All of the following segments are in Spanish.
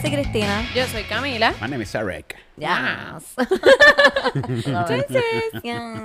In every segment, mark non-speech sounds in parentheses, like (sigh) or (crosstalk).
soy Cristina. Yo soy Camila. My name is Sarek. Yes. (laughs) Yes.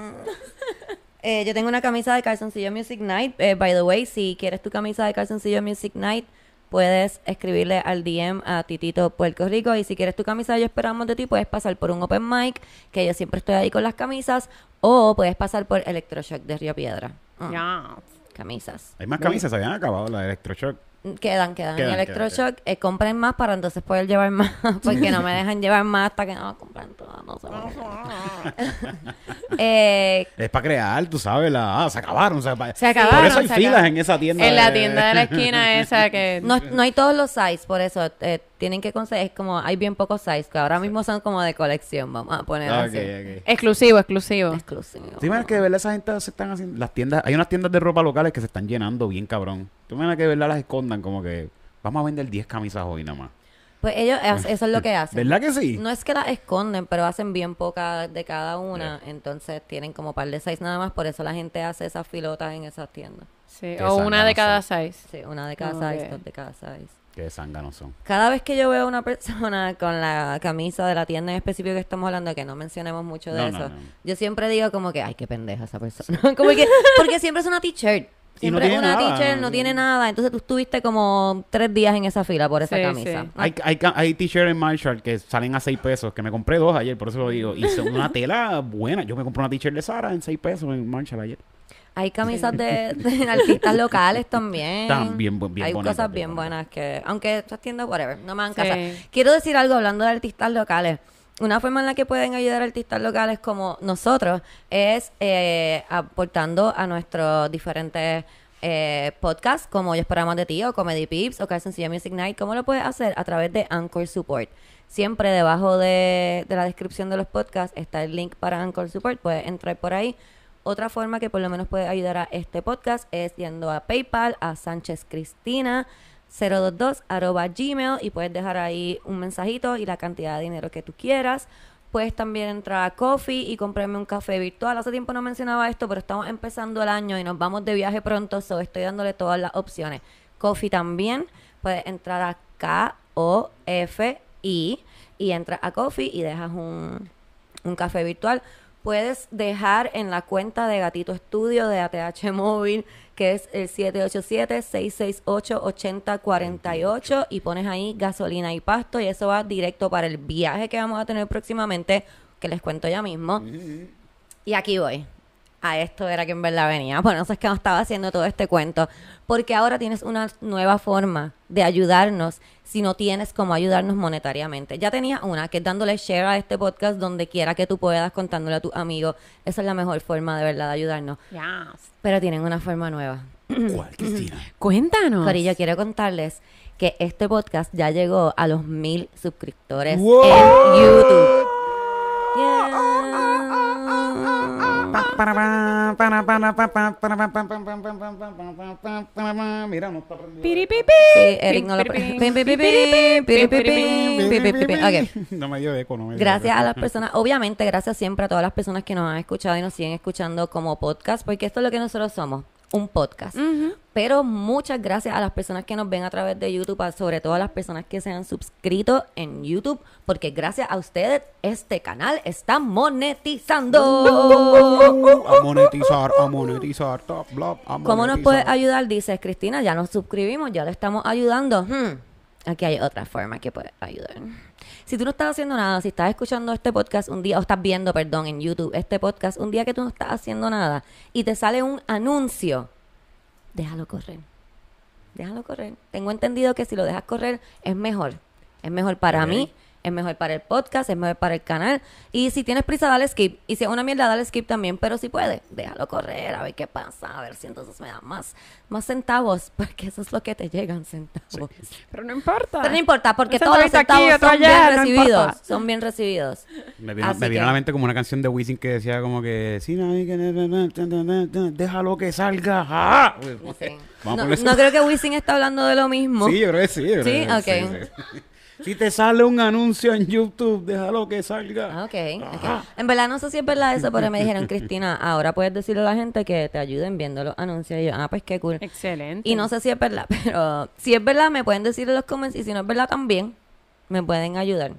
Eh, yo tengo una camisa de Calzoncillo Music Night. Eh, by the way, si quieres tu camisa de Calzoncillo Music Night, puedes escribirle al DM a Titito Puerto Rico. Y si quieres tu camisa Yo Esperamos de ti, puedes pasar por un open mic, que yo siempre estoy ahí con las camisas. O puedes pasar por Electroshock de Río Piedra. Mm, Ya. Camisas. Hay más camisas, se habían acabado la de Electroshock. Quedan, quedan, Quedan, en quedan, Electroshock. Eh, compren más para entonces poder llevar más. (laughs) Porque no me dejan llevar más hasta que no compren todas. No sé (laughs) eh, Es para crear, tú sabes, la, ah, se acabaron. Se, Se acabaron, Por eso hay filas acabaron. en esa tienda. En la tienda de la esquina esa que... (laughs) no, no hay todos los size, por eso eh, tienen que conseguir. Es como hay bien pocos size, que ahora mismo son como de colección. Vamos a poner Ah, así. Exclusivo, exclusivo. Exclusivo. ¿Tú imaginas que de verdad esa gente se están haciendo? Las tiendas, hay unas tiendas de ropa locales que se están llenando bien cabrón. ¿Tú imaginas que de verdad las escondan como que vamos a vender 10 camisas hoy nada más? Pues ellos, es- eso es lo que hacen. ¿Verdad que sí? No es que las esconden, pero hacen bien pocas de cada una. Entonces tienen como par de size nada más. Por eso la gente hace esas filotas en esas tiendas. Sí, o una de cada size. Sí, una de cada Ok. size, dos de cada size. Qué zánganos son. Cada vez que yo veo a una persona (laughs) con la camisa de la tienda en específico que estamos hablando, que no mencionemos mucho de No, eso, no. yo siempre digo como que, ay, qué pendeja esa persona. (laughs) como que, porque siempre es una t-shirt. Y no Siempre es una t-shirt, no tiene nada. Entonces tú estuviste como tres días en esa fila por esa Sí, camisa. sí. Hay, hay, hay t-shirts en Marshall que salen a 6 pesos, que me compré dos ayer, por eso lo digo. Y son una tela buena. Yo me compré una t-shirt de Sara en 6 pesos en Marshall ayer. Hay camisas de, de (laughs) artistas locales también. Están bien bien Hay bonitas, cosas bien buenas que, aunque estas tiendas, whatever, no me dan Sí. casa. Quiero decir algo hablando de artistas locales. Una forma en la que pueden ayudar a artistas locales como nosotros es eh, aportando a nuestros diferentes eh, podcasts, como Yo Esperamos de Ti, o Comedy Pips, o Calzoncillo Music Night. ¿Cómo lo puedes hacer? A través de Anchor Support. Siempre debajo de, de la descripción de los podcasts está el link para Anchor Support. Puedes entrar por ahí. Otra forma que por lo menos puede ayudar a este podcast es yendo a PayPal, a Sánchez Cristina 022 arroba gmail y puedes dejar ahí un mensajito y la cantidad de dinero que tú quieras. Puedes también entrar a Coffee y comprarme un café virtual. Hace tiempo no mencionaba esto, pero estamos empezando el año y nos vamos de viaje pronto, so estoy dándole todas las opciones. Coffee también, puedes entrar a K-O-F-I y entras a Coffee y dejas un, un café virtual. Puedes dejar en la cuenta de Gatito Estudio de ATH (laughs) Móvil, que es el 787-668-8048, y pones ahí gasolina y pasto, y eso va directo para el viaje que vamos a tener próximamente, que les cuento ya mismo. Y aquí voy. A esto era que en verdad venía. Bueno, eso es que no estaba haciendo todo este cuento. Porque ahora tienes una nueva forma de ayudarnos si no tienes cómo ayudarnos monetariamente. Ya tenías una, que es dándole share a este podcast donde quiera que tú puedas, contándole a tus amigos. Esa es la mejor forma de verdad de ayudarnos. Yes. Pero tienen una forma nueva. ¿Cuál, Cristina? Cuéntanos. Corillo, quiero contarles que este podcast ya llegó a los mil suscriptores ¡Wow! en YouTube. No me dio eco, no me dio Gracias eco. a las personas, obviamente gracias siempre a todas las personas que nos han escuchado y nos siguen escuchando como podcast, porque esto es lo que nosotros somos, un podcast. Pero muchas gracias a las personas que nos ven a través de YouTube, a- sobre todo a las personas que se han suscrito en YouTube, porque gracias a ustedes este canal está monetizando. A monetizar, a monetizar, top, bla, a ¿Cómo nos monetizar. puedes ayudar? Dices, Cristina, ya nos suscribimos, ya le estamos ayudando. Hmm, Aquí hay otra forma que puedes ayudar. Si tú no estás haciendo nada, si estás escuchando este podcast un día, o estás viendo, perdón, en YouTube, este podcast, un día que tú no estás haciendo nada y te sale un anuncio, déjalo correr. Déjalo correr. Tengo entendido que si lo dejas correr es mejor. Es mejor para Ok. mí, es mejor para el podcast, es mejor para el canal. Y si tienes prisa, dale skip. Y si es una mierda, dale skip también. Pero si puedes, déjalo correr, a ver qué pasa, a ver si entonces me dan más, más centavos, (laughs) porque eso es lo que te llegan, centavos. Pero no importa. Pero no importa, porque todos los aquí, centavos otro son bien no recibidos. importa. son bien recibidos. Me vino, Así me vino que- a la mente como una canción de Wisin que decía como que sí, no, que na- na- na- na- na- na- déjalo que salga. ¡Ah! Sí. Vamos a No, no creo que Wisin está hablando de lo mismo. Sí, yo creo que sí. yo creo Sí, que ok. sí. Si te sale un anuncio en YouTube, déjalo que salga. Ah, ok, ok. En verdad no sé si es verdad eso, pero me dijeron, Cristina, ahora puedes decirle a la gente que te ayuden viendo los anuncios. Y yo, ah, pues qué cool. Excelente. Y no sé si es verdad, (laughs) pero si es verdad me pueden decir en los comments y si no es verdad también. me pueden ayudar.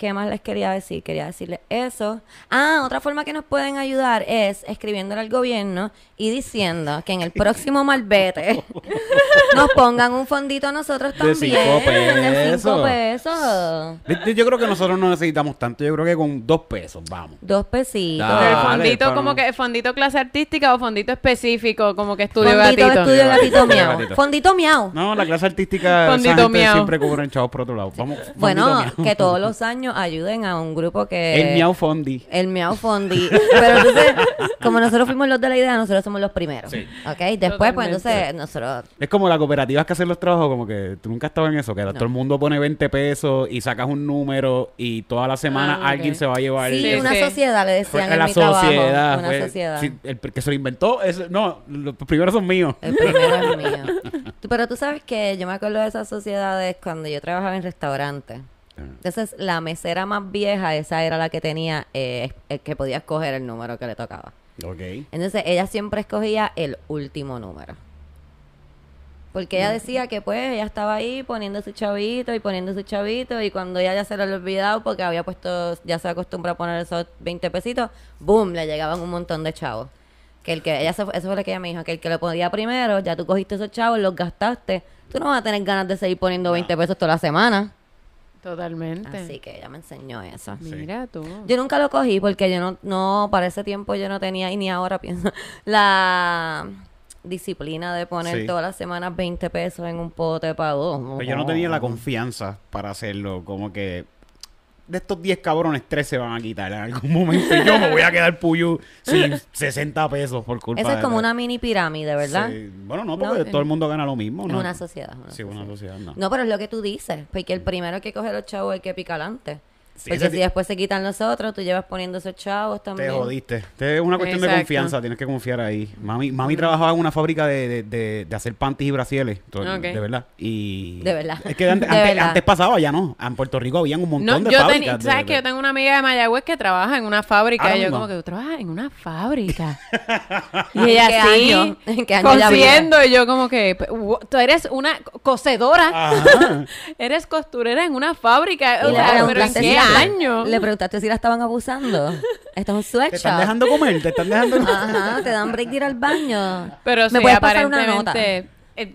¿Qué más les quería decir? Quería decirles eso. Ah, otra forma que nos pueden ayudar es escribiéndole al gobierno y diciendo que en el próximo malvete (laughs) nos pongan un fondito a nosotros De también. cinco De cinco pesos. pesos. Yo- creo que nosotros no necesitamos tanto. Yo creo que con dos pesos, vamos. Dos pesitos. Dale, el fondito, para como que fondito clase artística o fondito específico, como que estudio Fondito de gatito. estudio gatito miau. Fondito miau. No, la clase artística esa Fondito gente miau. siempre cubren chavos por otro lado. Vamos, Bueno, miau. que todos los años ayuden a un grupo que... El miau fondi. El miau fondi. (laughs) Pero entonces, como nosotros fuimos los de la idea, nosotros somos los primeros. Sí. ¿Ok? Después, pues entonces, nosotros... Es como las cooperativas que hacen los trabajos, como que tú nunca has estado en eso, que todo el mundo pone 20 pesos y sacas un número y toda la semana Ah, alguien se va a llevar. Sí, Sí, una sí. sociedad, le Fue decían en la mi trabajo. sociedad. Una fue- sociedad. sí, el que se lo inventó, es, no, los primeros son míos. El primero es mío. (laughs) Pero tú sabes que yo me acuerdo de esas sociedades cuando yo trabajaba en restaurantes. Entonces, la mesera más vieja, esa era la que tenía, eh, el que podía escoger el número que le tocaba. Ok. Entonces, ella siempre escogía el último número. Porque ella decía que pues ella estaba ahí poniendo su chavito y poniendo su chavito y cuando ella ya se lo había olvidado porque había puesto, ya se acostumbra a poner esos 20 pesitos, boom, le llegaban un montón de chavos. Que el que, ella se eso fue lo que ella me dijo, que el que lo ponía primero, ya tú cogiste esos chavos, los gastaste, tú no vas a tener ganas de seguir poniendo 20 pesos toda la semana. Totalmente. Así que ella me enseñó eso. Mira tú. Yo nunca lo cogí porque yo no, no, para ese tiempo yo no tenía, y ni ahora pienso, (laughs) la disciplina de poner Sí. todas las semanas 20 pesos en un pote para dos. Pero yo no tenía la confianza para hacerlo. Como que de estos 10 cabrones, 3 se van a quitar en algún momento. Y yo me voy a quedar puyo sin (laughs) 60 pesos por culpa Esa es como una mini pirámide, ¿verdad? Sí. Bueno, no, porque No, todo el mundo gana lo mismo. Es ¿no? una sociedad. una Sí, una sociedad, no. No, pero es lo que tú dices, porque el primero que coge los chavos es el que pica adelante. Sí, porque si después se quitan los otros, tú llevas poniendo esos chavos Te también. jodiste. Te- Es una cuestión de Exacto. confianza, tienes que confiar ahí. Mami, mami trabajaba en una fábrica de, de, de- de hacer panties y brasieles, to- Ok. de verdad. Y De verdad. Es que antes, (laughs) De antes, verdad. antes pasaba, ya no. En Puerto Rico habían un montón No, de yo fábricas. de- ¿sabes que de- yo tengo una amiga de Mayagüez que trabaja en una fábrica? Ahora y yo mismo. como que tú trabajas en una fábrica. (laughs) y ¿En ella qué así, año? (laughs) ¿En qué año ella cosiendo. Y yo como que, "P- wo- tú eres una co- cosedora. Ajá. Eres costurera en una fábrica. O sea, pero ¿en qué si la- año? Le preguntaste si la estaban abusando. Esto es un Te sweatshop. están dejando comer, te están dejando Ajá, te dan break de ir al baño. Pero ¿Me sí, puedes pasar una nota? eh,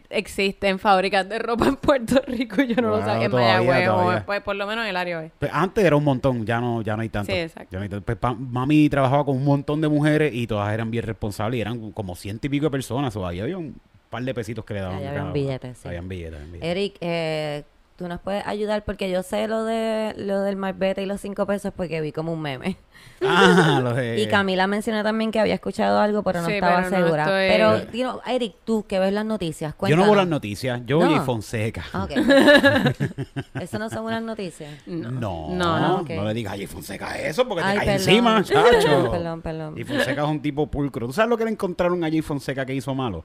existen fábricas de ropa en Puerto Rico y yo no lo sabía en Mayagüez. o, pues, por lo menos en el área oeste. Pues antes era un montón, ya no, ya no hay tanto. Sí, exacto. Ya no hay tanto. Pues, pa- mami trabajaba con un montón de mujeres y todas eran bien responsables y eran como ciento y pico de personas. O ahí había un par de pesitos que le daban. Habían billetes, sí. Habían billetes, habían billetes. Eric, eh, tú nos puedes ayudar porque yo sé lo de lo del Marbete y los cinco pesos porque vi como un meme. (laughs) Ah, los (laughs) de... Y Camila mencionó también que había escuchado algo, pero no Sí, estaba pero no segura. estoy- Pero, dino, Eric, tú que ves las noticias, Yo cuéntanos. no veo las noticias, yo No. Fonseca. Ah, ok. (laughs) Eso no son unas noticias. No, No, no, no, ok. le digas, ay, Fonseca eso porque Ay, te cae encima, chacho. Perdón, perdón, perdón. Y Fonseca es un tipo pulcro. ¿Tú sabes lo que le encontraron a Jay Fonseca que hizo malo?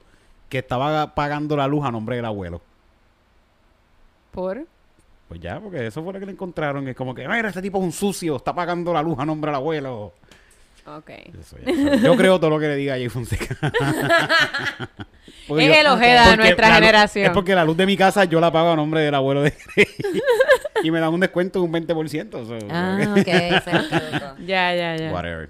Que estaba pagando la luz a nombre del abuelo. ¿Por? Pues ya, porque eso fue lo que le encontraron. Es como que, mira, este tipo es un sucio, está pagando la luz a nombre del abuelo. Ok. Eso ya. Yo creo todo lo que le diga a Jay Fonseca. (laughs) Es el Ojeda de nuestra la generación. Es porque la luz de mi casa yo la pago a nombre del abuelo de (laughs) Y me dan un descuento de un 20%. so, Ah, ok, truco. (laughs) Ya, ya, ya. Whatever.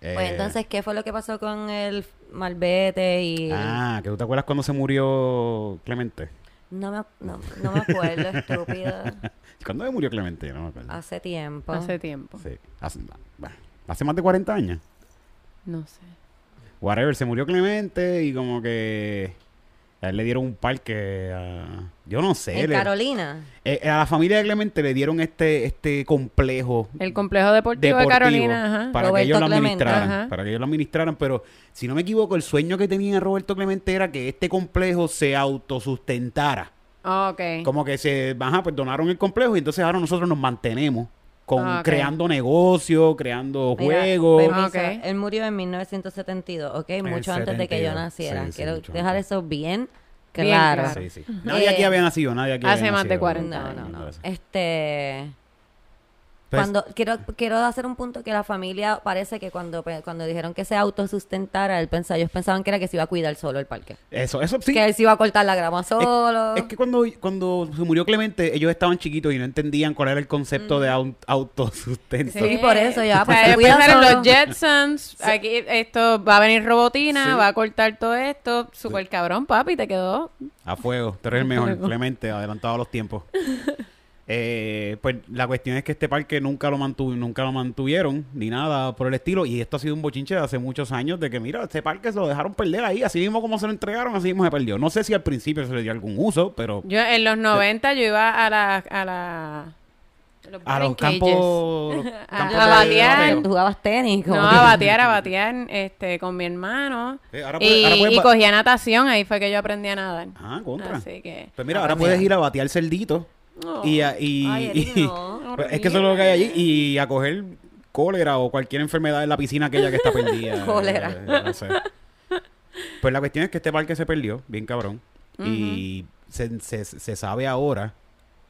Pues Eh, entonces, ¿qué fue lo que pasó con el Malvete y...? Ah, que tú te acuerdas cuando se murió Clemente. No, me, no, no me acuerdo, estúpido. (laughs) ¿Cuándo se murió Clemente? No me acuerdo. Hace tiempo. Hace tiempo. Sí. Hace, bah, hace más de 40 años. No sé. Whatever, se murió Clemente y como que a él le dieron un parque a... Yo no sé. En le- Carolina. eh, a la familia de Clemente le dieron este este complejo El complejo deportivo, deportivo de Carolina, ajá. para que Roberto ellos lo Clemente. administraran. Ajá. Para que ellos lo administraran, pero si no me equivoco, el sueño que tenía Roberto Clemente era que este complejo se autosustentara. Ok. Como que se ajá, pues donaron el complejo y entonces ahora nosotros nos mantenemos con Ah, creando negocios, creando Mira, juegos. permiso, Ah, ok. Él murió en 1972, ¿ok? Mucho antes de que yo 72. naciera. Sí, Quiero dejar antes. eso bien Bien claro. claro. Sí, sí. (laughs) Nadie aquí Eh, había nacido, nadie aquí hace había más de nacido. 40 No, no, no. Este... Pues- cuando quiero quiero hacer un punto que la familia parece que cuando pe- cuando dijeron que se autosustentara, él pensaba, ellos pensaban que era que se iba a cuidar solo el parque. Eso, eso sí. Que él se iba a cortar la grama solo. Es, que cuando, cuando se murió Clemente, ellos estaban chiquitos y no entendían cuál era el concepto de au- autosustento. Sí, por eso, ya, O (laughs) pues, sea, solo. los Jetsons, aquí esto va a venir robotina, Sí. va a cortar todo esto, super cabrón, papi, te quedó. A fuego, tú eres el mejor. Clemente, adelantado a los tiempos. (laughs) Eh, pues la cuestión es que este parque nunca lo mantu nunca lo mantuvieron, ni nada por el estilo, y esto ha sido un bochinche de hace muchos años de que, mira, este parque se lo dejaron perder ahí, así mismo como se lo entregaron, así mismo se perdió. No sé si al principio se le dio algún uso, pero Yo en los 90 yo iba a la a la los a los (laughs) campos, los A- campos a de batear. Tú jugabas tenis. como No, que- a batear, a batear este, con mi hermano. Eh, ahora y, ahora cogía natación, ahí fue que yo aprendí a nadar. Ah, contra. Así que... Pues mira, Ah, ahora puedes ir a batear cerdito Oh. y, a- y, Ay, Eri, (laughs) y- no. pues es que eso es lo que hay allí y a coger cólera o cualquier enfermedad en la piscina aquella que está perdida. (laughs) Cólera. Eh, no sé. Pues la cuestión es que este parque se perdió, bien cabrón. Y se, se- se sabe ahora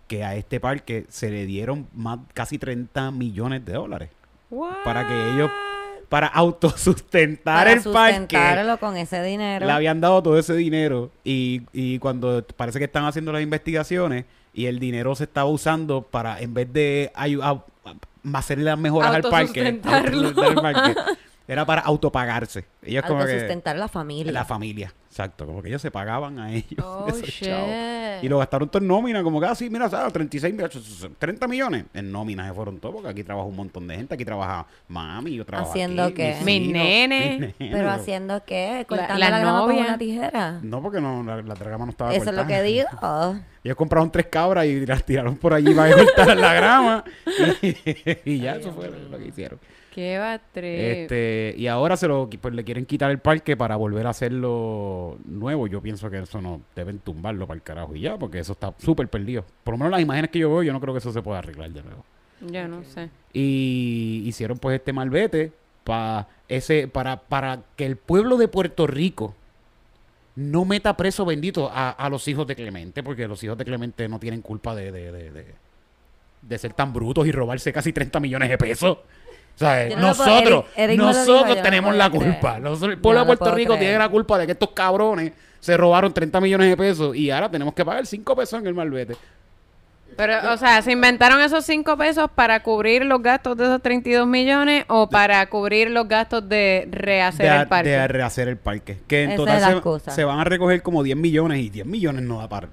que a este parque se le dieron más casi 30 millones de dólares What? para que ellos para autosustentar para el parque. sustentarlo con ese dinero. Le habían dado todo ese dinero y, y cuando parece que están haciendo las investigaciones y el dinero se estaba usando para, en vez de ayu- a- a- hacerle las mejoras al parque, parque, era para autopagarse. Ellos como que... Autosustentar la familia. La familia, exacto. Como que ellos se pagaban a ellos. (laughs) Oh. Y lo gastaron todo en nómina, como que así, mira, ¿sabes? 36, mira, 30 millones. En nómina se fueron todos, porque aquí trabaja un montón de gente. Aquí trabaja mami, yo trabajo Haciendo aquí, qué? Mis nenes. mis nenes. Pero haciendo qué? Cortando la la, grama con una tijera. No, porque no, la, la grama no estaba Eso es lo que (laughs) digo. Ellos compraron tres cabras y las tiraron por allí para cortar la grama. Y, (laughs) y ya, eso fue lo que hicieron. Qué batre. Este, y ahora se lo pues, le quieren quitar el parque para volver a hacerlo nuevo. Yo pienso que eso no deben tumbarlo para el carajo y ya, porque eso está súper perdido. Por lo menos las imágenes que yo veo, yo no creo que eso se pueda arreglar de nuevo. Yo no sé. Y hicieron pues este malvete para ese para para que el pueblo de Puerto Rico no meta preso bendito a, a los hijos de Clemente, porque los hijos de Clemente no tienen culpa de, de, de, de- de ser tan brutos y robarse casi 30 millones de pesos. O sea, no nosotros, Eric- Eric dijo, nosotros no tenemos la culpa. Nosotros- el pueblo no de Puerto Rico creer. tiene la culpa de que estos cabrones se robaron 30 millones de pesos y ahora tenemos que pagar 5 pesos en el malvete. Pero, o sea, ¿se inventaron esos 5 pesos para cubrir los gastos de esos 32 millones o para cubrir los gastos de rehacer de, el parque? de rehacer el parque. Que en Esa total se, van a recoger como 10 millones y 10 millones no da para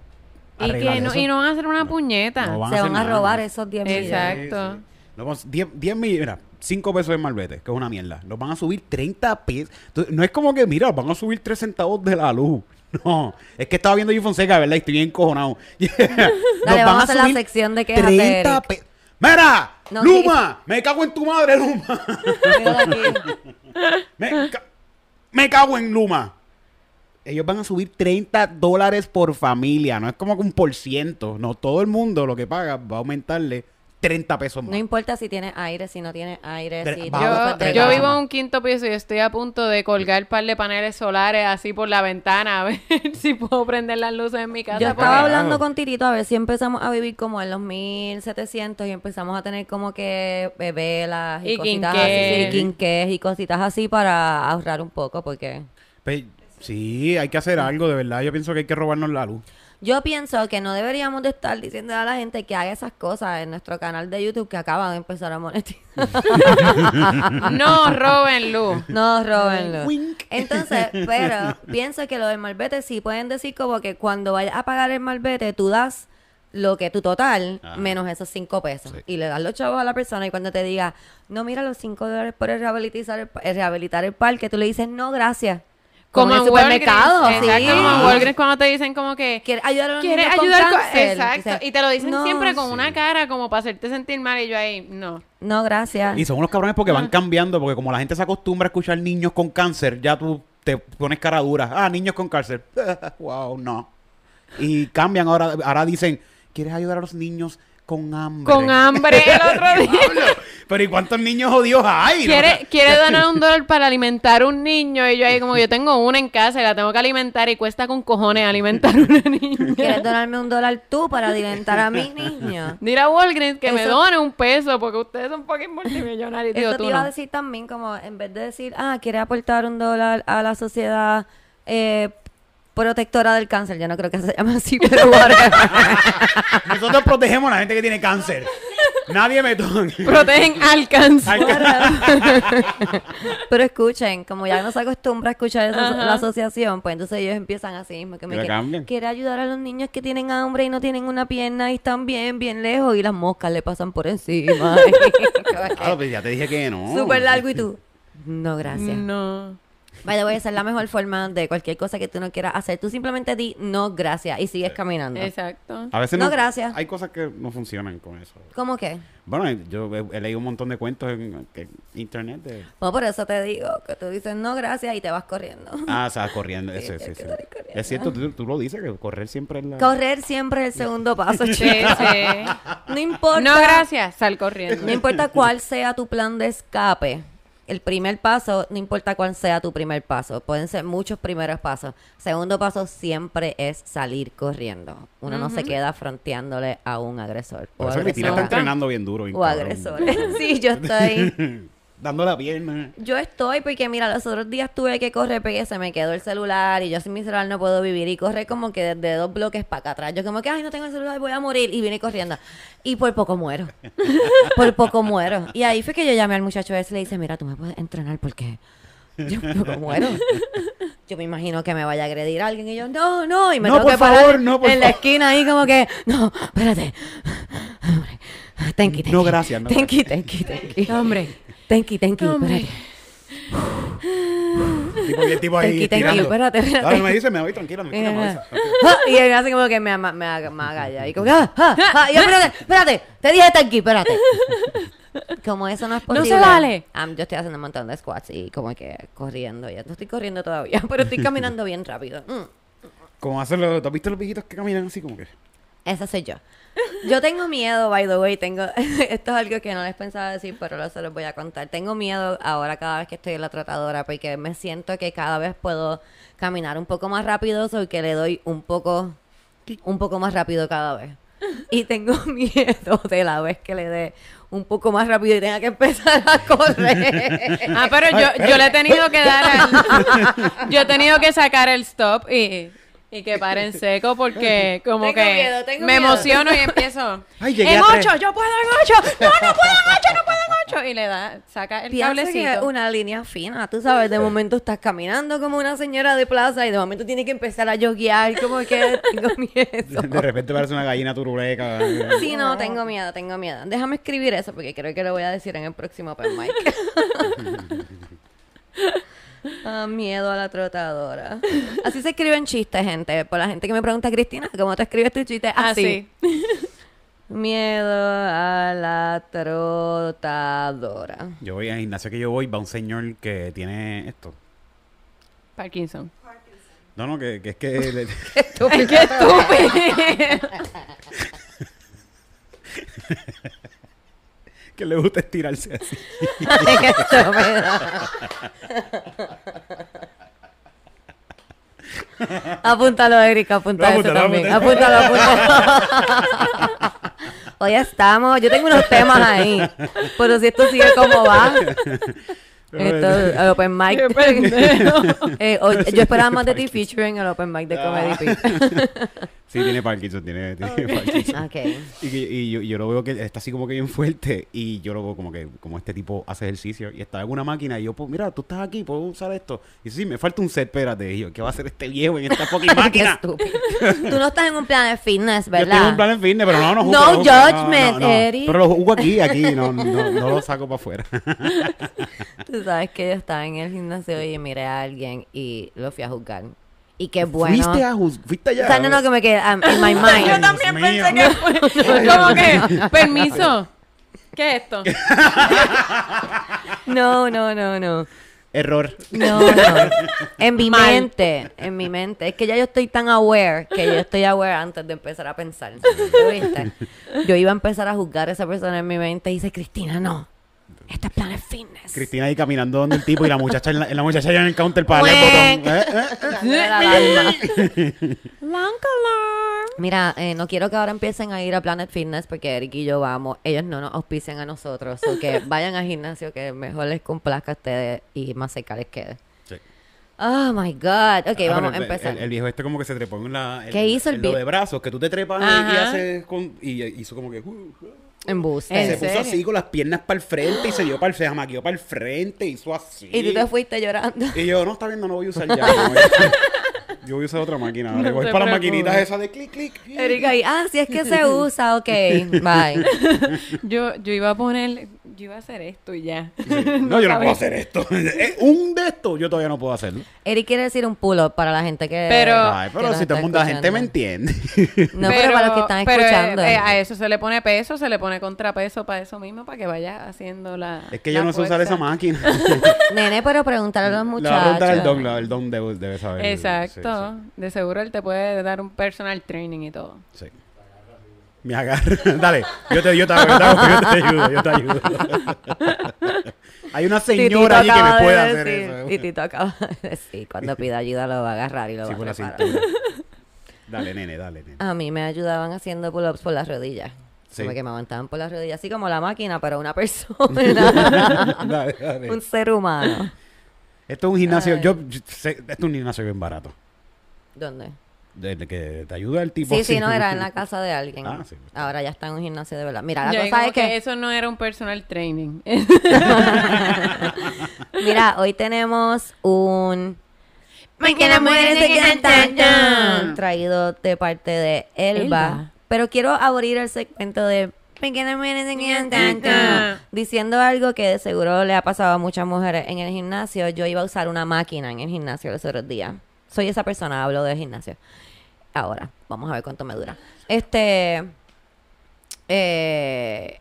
y, que no, y no van a hacer una puñeta. No van Se van a nada. robar esos 10 millones. Exacto. Vamos- 10, 10 millones, mira, 5 pesos en malvete, que es una mierda. Los van a subir 30 pesos. Entonces, No es como que, mira, van a subir 3 centavos de la luz. (laughs) No, es que estaba viendo yo Fonseca, ¿verdad? Y estoy bien encojonado. (laughs) Dale, vamos a hacer la sección de de 30 Eric. pesos. ¡Mira! No, ¡Luma! ¡Me cago en tu madre, Luma! (laughs) Me, ca- me cago en Luma. Ellos van a subir 30 dólares por familia. No es como que un por ciento. No, todo el mundo lo que paga va a aumentarle 30 pesos más. No importa si tienes aire, si no tienes aire, Tre- si Yo, yo vivo en un quinto piso y estoy a punto de colgar un par de paneles solares así por la ventana a ver (laughs) si puedo prender las luces en mi casa. Yo estaba hablando con Tirito a ver si empezamos a vivir como en los 1700 y empezamos a tener como que velas y, Y cositas quinqués. así, y quinqués y cositas así para ahorrar un poco porque Pues, sí, hay que hacer algo, de verdad. Yo pienso que hay que robarnos la luz. Yo pienso que no deberíamos de estar diciendo a la gente que haga esas cosas en nuestro canal de YouTube que acaba de empezar a monetizar. (laughs) No roben luz. No, robenlo. Wink. Entonces, pero pienso que lo del malvete sí pueden decir como que cuando vayas a pagar el malvete, tú das lo que tu total Ajá. menos esos cinco pesos. Sí. Y le das los chavos a la persona y cuando te diga, no, mira los cinco dólares por el rehabilitar el, el rehabilitar el parque, tú le dices, no, gracias. Como en supermercado, Walgreens. sí. Exacto, como en Walgreens cuando te dicen como que... ¿Quieres ayudar a los ¿Quieres niños con ayudar con- cáncer? Exacto. Y te lo dicen "No, siempre con Sí. una cara como para hacerte sentir mal y yo ahí, no. No, gracias. Y son unos cabrones porque van cambiando, porque como la gente se acostumbra a escuchar niños con cáncer, ya tú te pones cara dura. Ah, niños con cáncer. (laughs) wow, no. Y cambian ahora, ahora dicen, ¿quieres ayudar a los niños con hambre? Con hambre el otro (laughs) día. Pero ¿y cuántos niños odios hay? Quiere, quiere donar un dólar para alimentar un niño y yo ahí como yo tengo una en casa y la tengo que alimentar y cuesta con cojones alimentar una (laughs) niña. ¿Quieres donarme un dólar tú para alimentar a mi niño? Dile a Walgreens que me done un peso porque ustedes son fucking multimillonarios. Digo, Eso te tú iba a no. decir también, como en vez de decir, ah, quiere aportar un dólar a la sociedad eh, protectora del cáncer. Yo no creo que se llame así, pero. (laughs) Nosotros protegemos a la gente que tiene cáncer. Nadie me toca. Protegen al cáncer. (laughs) Pero escuchen, como ya no se acostumbra a escuchar esa- Ajá. la asociación, pues entonces ellos empiezan así mismo. Que me Que quiere ayudar a los niños que tienen hambre y no tienen una pierna y están bien, bien lejos y las moscas le pasan por encima. (laughs) Ah, pues ya te dije que no. Súper largo y tú. No, gracias. No. Vaya, voy a ser la mejor forma de cualquier cosa que tú no quieras hacer. Tú simplemente di no, gracias y sigues caminando. Exacto. A veces No, no, gracias. Hay cosas que no funcionan con eso. ¿Cómo que? Bueno, yo he, he leído un montón de cuentos en, que- internet de... Bueno, por eso te digo que tú dices no, gracias y te vas corriendo. Ah, o sea, corriendo. Sí, sí, sí. corriendo. Es cierto, tú, tú lo dices, que correr siempre es la... Correr siempre es el segundo paso, (laughs) Sí, chico. sí. No importa. No, gracias. Sal corriendo. No importa cuál sea tu plan de escape. El primer paso, no importa cuál sea tu primer paso. Pueden ser muchos primeros pasos. Segundo paso siempre es salir corriendo. Uno no se queda fronteándole a un agresor. Por o eso Cristina está entrenando bien duro. bien O agresores. (laughs) Sí, yo estoy. (laughs) Dando la pierna. Yo estoy porque, mira, los otros días tuve que correr porque se me quedó el celular y yo sin mi celular no puedo vivir. Y corre como que desde dos bloques para acá atrás. Yo como que, ay, no tengo el celular, voy a morir. Y vine corriendo. Y por poco muero. (laughs) por poco muero. Y ahí fue que yo llamé al muchacho ese y le dice, mira, tú me puedes entrenar porque yo por poco muero. Yo me imagino que me vaya a agredir alguien y yo, no, no. Y me No, tengo por que parar favor, no, por en la esquina ahí como que, no, espérate. Thank you, thank No, gracias, no, Thank you, thank you, thank (laughs) you. Hombre. Thank you, thank you, Hombre. espérate. Tipo, y el tipo ahí you, tirando. espérate, espérate. Dale, me dice, me voy tranquila, me avisa. Ah, y él hace como que me, ama- me, haga- me agalla. Y como que, ah, ah, ah, y yo, espérate, espérate, te dije aquí, espérate. Como eso no es No posible. se vale. am, yo estoy haciendo un montón de squats y como que corriendo. Ya no estoy corriendo todavía, pero estoy caminando bien rápido. Mm, Como hacen los... ¿Tú has visto los viejitos que caminan así como que? esa soy yo. (laughs) Yo tengo miedo, by the way, tengo, (laughs) esto es algo que no les pensaba decir, pero lo se los voy a contar. Tengo miedo ahora cada vez que estoy en la tratadora porque me siento que cada vez puedo caminar un poco más rápido, soy que le doy un poco, un poco más rápido cada vez. Y tengo (laughs) miedo de la vez que le dé un poco más rápido y tenga que empezar a correr. Ah, pero yo, yo le he tenido que dar el- Yo he tenido que sacar el stop y, y que pare en (laughs) seco porque como Tengo que miedo, tengo me miedo. emociono y (laughs) empiezo. Ay, llegué en ocho, yo puedo en ocho. No, no puedo en ocho, no puedo en ocho. Y le da, saca el que es cablecito. una línea fina, tú sabes, de momento estás caminando como una señora de plaza y de momento tienes que empezar a joguear, como que (laughs) tengo miedo. De repente parece una gallina turuleca. Sí, no, tengo miedo, tengo miedo. Déjame escribir eso porque creo que lo voy a decir en el próximo Open Mic. Ah, miedo a la trotadora. Así se escriben chistes, gente. Por la gente que me pregunta, Cristina, ¿cómo te escribes tu chiste? Ah, Así. sí. (laughs) Miedo a la trotadora. Yo voy al gimnasio que yo voy, va un señor que tiene esto. Parkinson. No, no, que, que es que... le- Ay, (laughs) qué estúpido. (laughs) que le gusta estirarse así. (laughs) Apúntalo, Erika, apunta Lo eso apunto, lo también. Apúntalo, apúntalo. (laughs) Hoy estamos, yo tengo unos temas ahí, pero si esto sigue como va, esto, el Open Mic. (laughs) Eh, hoy- yo esperaba más de ti featuring el Open Mic de Comedy Ah. Pit. Sí, tiene Parkinson, tiene, (laughs) tiene Parkinson. Ok. Y, yo, yo lo veo que está así como que bien fuerte y yo lo veo como que como este tipo hace ejercicio y está en una máquina y yo, pues mira, tú estás aquí, puedo usar esto. Y dice, sí, me falta un set, espérate. Y yo, ¿qué va a hacer este viejo en esta (laughs) fucking máquina? Tú no estás en un plan de fitness, Yo ¿verdad? estoy en un plan en fitness, pero no, no jugo. No jugo. judgment, Eric. Pero lo jugo aquí, aquí, no, no, no lo saco para afuera. (laughs) Tú sabes que yo estaba en el gimnasio y miré a alguien y lo fui a juzgar. Y qué bueno. Fuiste a fuiste allá. O sea, no, no, que me quedé um, in my (laughs) mind. Yo también Dios mío. pensé que fue (laughs) como que, permiso. ¿Qué es esto? (laughs) No, no, no, no. Error. No, no. En mi Mal. mente, en mi mente. Es que ya yo estoy tan aware que yo estoy aware antes de empezar a pensar. ¿Lo viste? Yo iba a empezar a juzgar a esa persona en mi mente y dice, Cristina, no. Este es Planet Fitness. Cristina ahí caminando donde el tipo y la muchacha en la, la muchacha ya en el counter para darle el botón. ¿Eh? ¿Eh? (laughs) Alarm. Mira, eh, no quiero que ahora empiecen a ir a Planet Fitness porque Eric y yo vamos. Ellos no nos auspician a nosotros. O que (laughs) vayan al gimnasio que mejor les complazca a ustedes y más cerca les quede. Sí. Oh my God. Ok, Ah, vamos a el- empezar. El, el viejo este como que se trepó en la... ¿Qué hizo el en lo de brazos, que tú te trepas y haces con... Y hizo como que... uh, uh, Embuste. ¿En se serio? puso así con las piernas para el frente y se dio para el... Se jamaqueó para el frente, hizo así. Y tú te fuiste llorando. Y yo, no, está viendo, no voy a usar ya. (laughs) no a- yo voy a usar otra máquina. No voy para las maquinitas esas de clic, clic. Eric ahí, ah, si es que se (laughs) usa, ok, bye. (laughs) Yo, yo iba a poner, yo iba a hacer esto y ya. (laughs) No, yo no puedo hacer esto. (laughs) Eh, un de estos yo todavía no puedo hacerlo. Eric quiere decir un pull-up para la gente que. Pero- Ay, pero si todo el mundo, la gente me entiende. No, pero, para los que están pero, escuchando. eh, a eso se le pone peso, se le pone contrapeso para eso mismo, para que vaya haciendo la. es que yo la no sé usar esa máquina. (laughs) Nene, pero pregúntale a los Le muchachos. voy a preguntar al don, la- el don debe, debe saber. Exacto. Sí, De seguro él te puede dar un personal training y todo. sí. Me agarra. (laughs) Dale, yo te, yo te, hago, yo te, hago, yo te ayudo, yo te ayudo. (laughs) Hay una señora allí que me de puede hacer decir- eso. Titito acaba de decir, cuando pida ayuda lo va a agarrar y lo Sí, va a reparar. (laughs) Dale, nene, dale, nene. A mí me ayudaban haciendo pull-ups por las rodillas. Sí. Como que me aguantaban por las rodillas, así como la máquina, pero una persona. Dale, dale. un ser humano. Esto es un gimnasio, Ay. yo esto es un gimnasio bien barato. ¿Dónde? Desde que te ayuda el tipo Sí, así. sí, no, era en la (laughs) casa de alguien. Ah, sí. Ahora ya está en un gimnasio de verdad. Mira, la Yo cosa es que, eso no era un personal training. (laughs) mira, hoy tenemos un de cantar. traído de parte de Elba. Elba. Pero quiero abrir el segmento de de diciendo algo que de seguro le ha pasado a muchas mujeres en el gimnasio. Yo iba a usar una máquina en el gimnasio los otros días. Soy esa persona, hablo del gimnasio. Ahora, vamos a ver cuánto me dura. Este. Eh,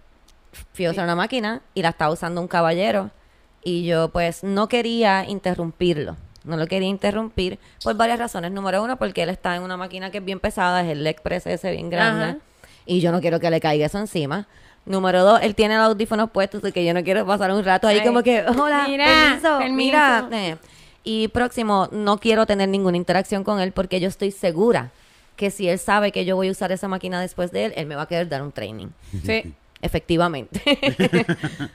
fui a usar una máquina y la estaba usando un caballero. Y yo, pues, no quería interrumpirlo. No lo quería interrumpir por varias razones. Número uno, porque él está en una máquina que es bien pesada, es el leg press ese bien grande. Ajá. Y yo no quiero que le caiga eso encima. Número dos, él tiene los audífonos puestos, así que yo no quiero pasar un rato ahí Ay. como que, hola, Mira, permiso, permiso. mira. Eh, Y próximo, no quiero tener ninguna interacción con él porque yo estoy segura que si él sabe que yo voy a usar esa máquina después de él, él me va a querer dar un training. sí. Efectivamente. (laughs)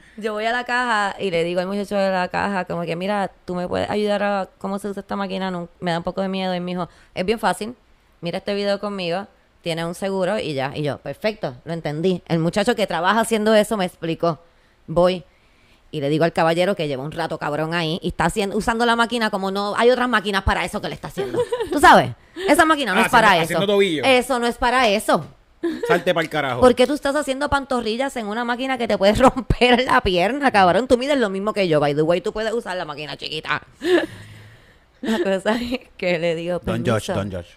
(laughs) yo voy a la caja y le digo al muchacho de la caja como que, mira, tú me puedes ayudar a cómo se usa esta máquina. No, me da un poco de miedo. Y me dijo, es bien fácil. Mira este video conmigo. Tiene un seguro y ya. Y yo, perfecto, lo entendí. El muchacho que trabaja haciendo eso me explicó. Voy y le digo al caballero que lleva un rato cabrón ahí y está haciendo, usando la máquina como no hay otras máquinas para eso que le está haciendo. ¿Tú sabes? Esa máquina no Ah, es para haciendo- eso. haciendo tobillo. Eso no es para eso. Salte para el carajo. ¿Por qué tú estás haciendo pantorrillas en una máquina que te puedes (laughs) romper la pierna, cabrón? Tú mides lo mismo que yo, by the way, tú puedes usar la máquina chiquita. La cosa es que le digo, Don. Josh, Don Josh.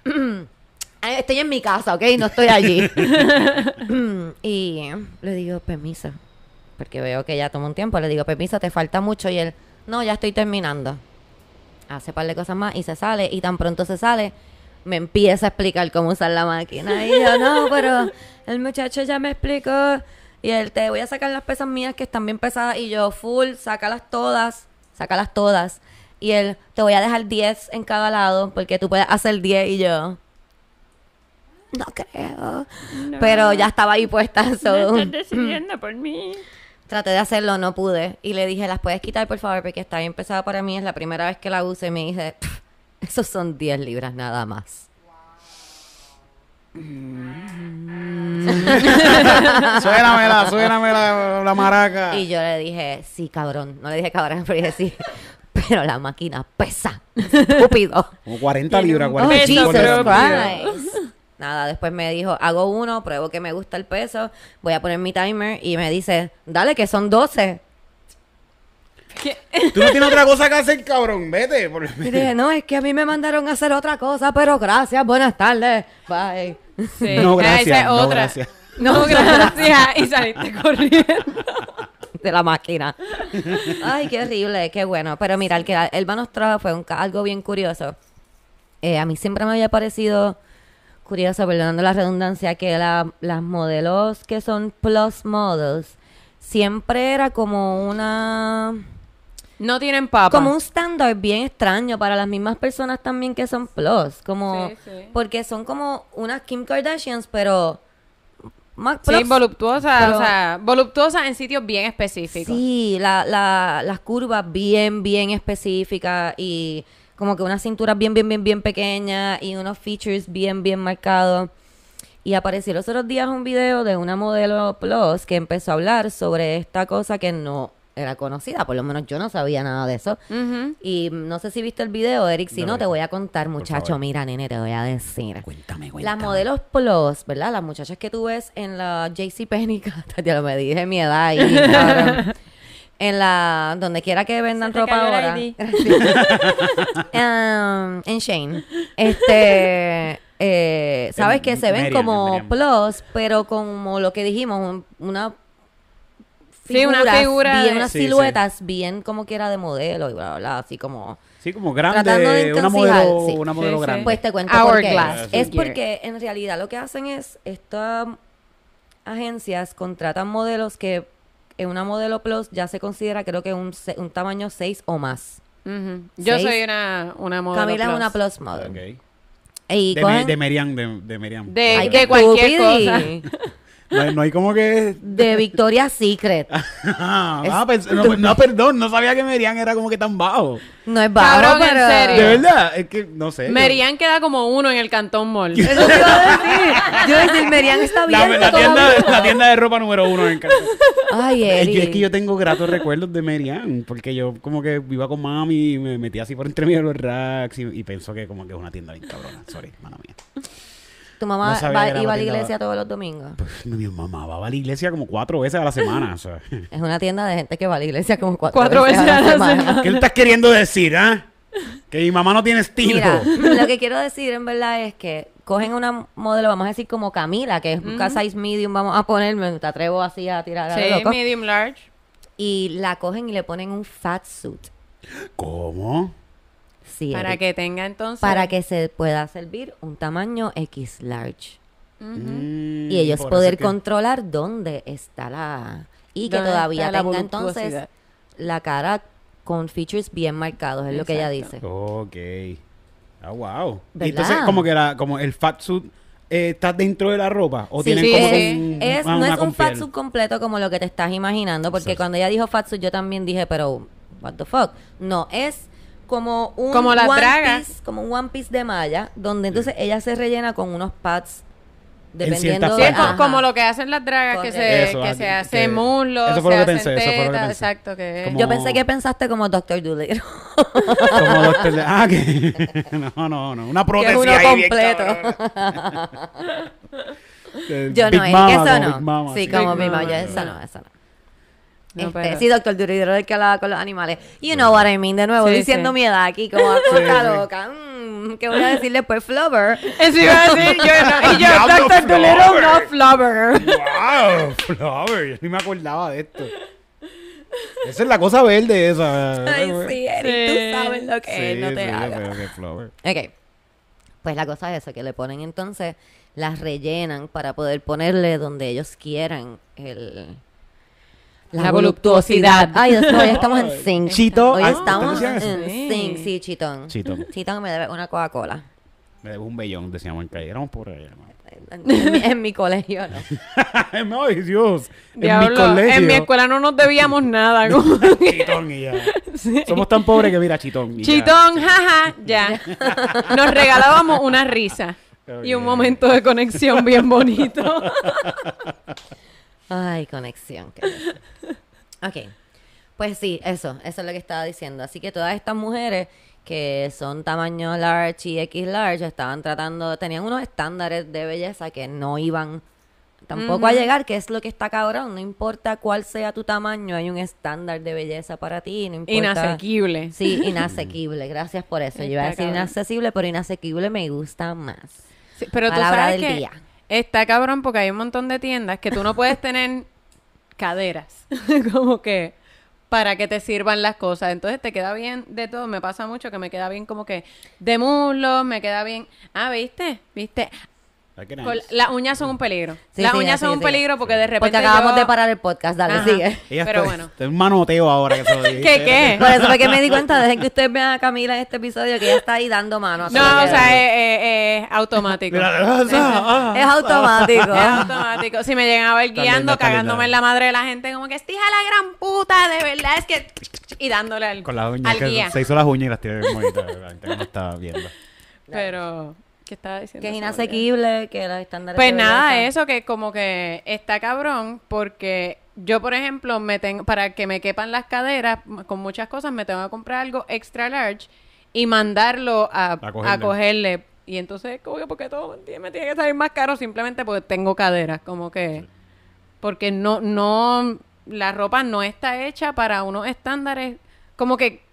Estoy en mi casa, ¿ok? No estoy allí. (laughs) (clears throat) y le digo, permiso. Porque veo que ya toma un tiempo. Le digo, permiso, te falta mucho. Y él, no, ya estoy terminando. Hace un par de cosas más y se sale. Y tan pronto se sale, me empieza a explicar cómo usar la máquina. Y yo, no, pero el muchacho ya me explicó. Y él, te voy a sacar las pesas mías que están bien pesadas. Y yo, full, sácalas todas. Sácalas todas. Y él, te voy a dejar 10 en cada lado porque tú puedes hacer 10. Y yo, no creo. Pero ya estaba ahí puesta. so- (clears throat) decidiendo por mí. Traté de hacerlo, no pude. Y le dije, ¿las puedes quitar, por favor? Porque está bien pesada para mí. Es la primera vez que la uso. Y me "Pff, esos son 10 libras nada más. (laughs) suénamela, suéname la, la maraca. Y yo le dije, sí, cabrón. No le dije cabrón, (laughs) pero dije, sí. Pero la máquina pesa. Estúpido. Como 40 libras, Oh, 45 peso Jesus libras. propio. Christ. Nada, después me dijo, hago uno, pruebo que me gusta el peso, voy a poner mi timer y me dice, dale que son 12. Tú no tienes otra cosa que hacer, cabrón. Vete. por- Y dije, no, es que a mí me mandaron a hacer otra cosa, pero gracias, buenas tardes, bye. Sí. No, Ah, esa gracias. es No, otra. gracias. No, gracias. Y saliste corriendo. De la máquina. Ay, qué horrible, qué bueno. Pero mira, el que Elba nos trajo fue un algo bien curioso. Eh, a mí siempre me había parecido curioso, perdonando la redundancia, que la- las modelos que son plus models siempre era como una No tienen papa. como un estándar bien extraño para las mismas personas también que son plus, como Sí, sí. porque son como unas Kim Kardashians, pero más Sí, plus. voluptuosa, pero- o sea, voluptuosa en sitios bien específicos. Sí, la, la, las curvas bien, bien específicas y como que unas cinturas bien, bien, bien, bien pequeñas y unos features bien, bien marcados. Y apareció los otros días un video de una modelo plus que empezó a hablar sobre esta cosa que no era conocida, por lo menos yo no sabía nada de eso. Y no sé si viste el video, Eric, si No no, lo te voy a contar, muchacho. Mira, nene, te voy a decir. Cuéntame, Las cuéntame. modelos plus, ¿verdad? Las muchachas que tú ves en la JCPenney, ya (laughs) me dije mi edad ahí, (laughs) cabrón. En la, donde quiera que vendan ropa ahora. ID. Um, (laughs) en Shane. Este, eh, sabes que se ven como plus, pero como lo que dijimos, un- una Sí, una figuras figura bien, de- unas Sí, sí. siluetas bien como que era de modelo y bla, bla, bla, así como... Sí, como Tratando de grande, una modelo, sí. una modelo Sí, sí. grande. Pues te cuento por qué. Hourglass Es porque en realidad lo que hacen es, estas agencias contratan modelos que en una modelo plus ya se considera creo que un, un tamaño 6 o más. Yo soy una, una modelo Camila es plus. una plus model. Ok. Y De, cogen- me- de Merian, de, de Merian. De, Ay, de qué cualquier cosa. (laughs) No, hay- no hay como que... de Victoria's Secret. (laughs) Ah, Es- pens- no, no, perdón, no sabía que Merian era como que tan bajo. No es bajo, Cabrón, en pero... serio. De verdad, es que no sé. yo- Merian queda como uno en el Cantón Mall. Eso te iba a decir. Yo decir, Merian está La, bien. la tienda, la tienda de ropa número uno en Cali. Ay, Es Eric. que- es que yo tengo gratos recuerdos de Merian, porque yo como que iba con mami y me metí así por entre medio de los racks y, y pensó que como que es una tienda bien cabrona. Sorry, mala mía. Tu mamá No va- iba a la iglesia todos los domingos. Pues mi mamá va a la iglesia como cuatro veces a la semana. o sea. Es una tienda de gente que va a la iglesia como cuatro, Cuatro veces, a la semana. ¿Qué le estás queriendo decir, ah? Que mi mamá no tiene estilo. Mira, lo que quiero decir en verdad es que cogen una modelo, vamos a decir como Camila, que es un size medium, vamos a ponerme, te atrevo así a tirar a Sí, loco, medium large. y la cogen y le ponen un fat suit. ¿Cómo? Para Eric. que tenga entonces. para que se pueda servir un tamaño X large. Y ellos poder que- controlar dónde está la... Y que ¿Dónde todavía la tenga entonces la cara con features bien marcados, es lo que ella dice. Ok. Ah, wow. Y ¿Verdad? entonces, como que la, como el fat suit eh, está dentro de la ropa. O Sí, tienen sí, como es, un- es- ah, no es un fatsuit completo como lo que te estás imaginando, porque Exacto. cuando ella dijo fatsuit yo también dije, pero what the fuck. No, es como un Como las one dragas. piece, como un one piece de malla, donde entonces ella se rellena con unos pads dependiendo Sí, de es ajá. como lo que hacen las dragas, que se, Eso, que se hace que- muslo, eso fue se lo que hacen pensé, eso fue lo que tetas, pensé. exacto, que Como- Yo pensé que pensaste como Doctor Dolittle. Como doctor Ah, que... (laughs) no, no, no. Una que prótesis es uno ahí bien completo. (laughs) yo Big no, Eric, Mama, eso no. Sí, sí. como mi mamá, eso no, eso no. No, Este, pero- Sí, doctor Dolittle, el que hablaba con los animales. You know what I mean, de nuevo, Sí, diciendo sí. mi edad aquí, como (laughs) a cosa sí. loca. Mm, ¿Qué voy a decir después? Flover. Eso iba a decir yo, no, y yo, Doctor Dolittle, no Flubber. ¡Wow! Flower. Yo ni me acordaba de esto. Esa es la cosa verde esa. Ay, sí, Eric, Sí. tú sabes lo que es, no te sí, hagas. pero que Flower. Ok. Pues la cosa es eso, que le ponen entonces, las rellenan para poder ponerle donde ellos quieran el... La voluptuosidad. Ay, Dios mío, hoy estamos en sync. Chito, Hoy ah, estamos ¿ustedes decían en sync, Sí. chitón. Chitón. Chitón me debe una Coca-Cola. Me debo un bellón, decíamos en calle. Éramos pobres allá, ¿no? En mi, en mi colegio, ¿no? (laughs) Ay, Dios. en mi colegio. en mi escuela no nos debíamos nada. (laughs) como- Chitón y ya. (laughs) Somos tan pobres que mira, chitón. y. Chitón, jaja, ya. Nos regalábamos una risa y un momento de conexión bien bonito. Ay, conexión. qué (laughs) ok. Pues sí, eso, eso es lo que estaba diciendo. Así que todas estas mujeres que son tamaño large y X large estaban tratando, tenían unos estándares de belleza que no iban tampoco a llegar, que es lo que está cabrón. No importa cuál sea tu tamaño, hay un estándar de belleza para ti. No importa. Inasequible. Sí, (laughs) inasequible. Gracias por eso. Yo iba a decir cabrón. inaccesible, pero inasequible me gusta más. Sí, pero tú Palabra sabes del que día. Está cabrón porque hay un montón de tiendas que tú no puedes tener caderas. (laughs) como que para que te sirvan las cosas. Entonces te queda bien de todo. Me pasa mucho que me queda bien como que de muslo, me queda bien. Ah, ¿viste? ¿Viste? Con- Las uñas son un peligro. Sí, las sí, uñas sí, son un sí. peligro porque de repente Porque acabamos yo- de parar el podcast, dale, Ajá. sigue. (laughs) Ella Pero está, bueno. está un manoteo ahora que se lo (laughs) dije. ¿Qué, qué? Por eso fue que me di cuenta, desde que ustedes vean a Camila en este episodio, que ella está ahí dando mano. a todo No, lo o que sea, da. es, es- es automático. Mira, ah, ah, es automático. Es automático. Si me llegan a ver Está guiando, linda, está cagándome en la madre de la gente, como que estija la gran puta, de verdad, es que. Y dándole al, Con las uñas. al que guía. se hizo las uñas y las tiene bien bonitas. (laughs) La gente que no está viendo. Pero, ¿qué estaba diciendo? que es inasequible, que los estándares Pues nada, eso que como que está cabrón porque yo, por ejemplo, me tengo, para que me quepan las caderas con muchas cosas, me tengo que comprar algo extra large y mandarlo a, A cogerle. a cogerle. Y entonces, como que porque todo me tiene- me tiene que salir más caro simplemente porque tengo caderas, como que... Porque no, no, la ropa no está hecha para unos estándares como que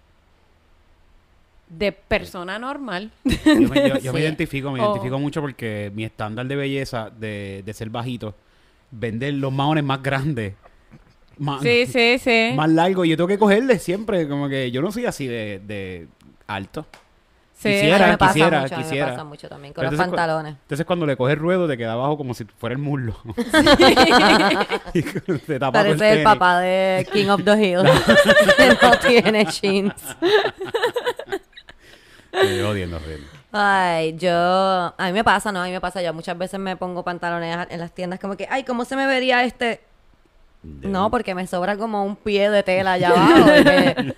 de persona normal. (laughs) Yo me, yo- yo me Sí. identifico, me Oh. identifico mucho porque mi estándar de belleza de, de ser bajito, vender los maones más grandes, más, Sí, sí, sí. más largos, yo tengo que cogerle siempre, como que yo no soy así de, de alto. Sí. Quisiera, me pasa quisiera, mucho, quisiera. me pasa mucho también con Pero los entonces pantalones. Entonces cuando le coges ruedo te queda abajo como si fuera el muslo. (laughs) (laughs) Y te tapa todo el Parece el tenis. papá de King of the Hill. que no tiene jeans. Estoy odiando, odiando. Ay, yo... A mí me pasa, ¿no? A mí me pasa. Yo muchas veces me pongo pantalones en las tiendas como que... Ay, ¿cómo se me vería este...? No, porque me sobra como un pie de tela allá (laughs) abajo. que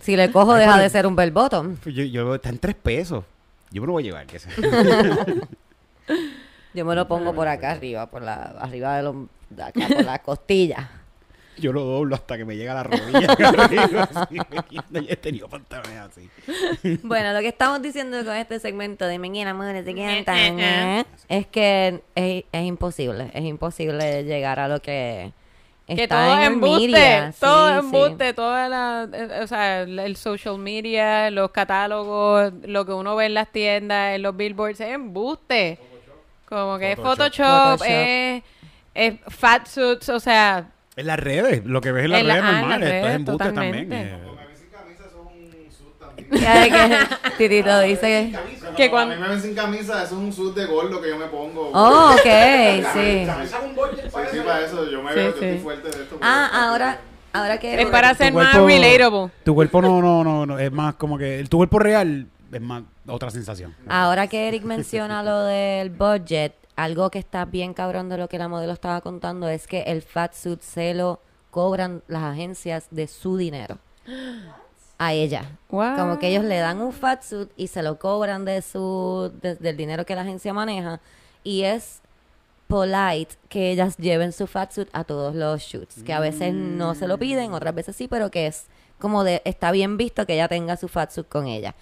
si le cojo deja de ser un bell bottom. Pues Yo, yo está en tres pesos. Yo me lo voy a llevar. Que sea. (laughs) Yo me lo pongo por acá arriba, por la... Arriba de los... de acá, por las costillas. Yo lo doblo hasta que me llega la rodilla. (laughs) Yo he tenido pantalones así. (laughs) Bueno, lo que estamos diciendo con este segmento de Menina Amores de Cantan es que es, es imposible, es imposible llegar a lo que que está todo en embuste, media. todo Sí, es sí. embuste, toda la, eh, o sea, el, el social media, los catálogos, lo que uno ve en las tiendas, en los billboards, es embuste. Como que es Photoshop. Photoshop, Photoshop. es, es fat suits, o sea, En las redes, lo que ves en las En la- redes ah, en las normales, esto es redes, embuste también. totalmente. eh. A mí sin camisa eso es un sud también. (laughs) Que Titito dice que... Que cuando- A mí me ven sin camisa, eso es un sud de gordo que yo me pongo. Oh, ok, (laughs) sí. Sí, sí, para eso yo me Sí, veo, yo estoy fuerte de esto. Ah, porque- ahora, ahora que... es para ser más relatable. Tu cuerpo no, no, no, no, es más como que el tu cuerpo real es más otra sensación. Ahora que Eric menciona lo del budget, algo que está bien cabrón de lo que la modelo estaba contando es que el fat suit se lo cobran las agencias de su dinero a ella. Wow. Como que ellos le dan un fat suit y se lo cobran de su de- del dinero que la agencia maneja y es polite que ellas lleven su fat suit a todos los shoots, que a veces no se lo piden, otras veces sí, pero que es como de está bien visto que ella tenga su fat suit con ella.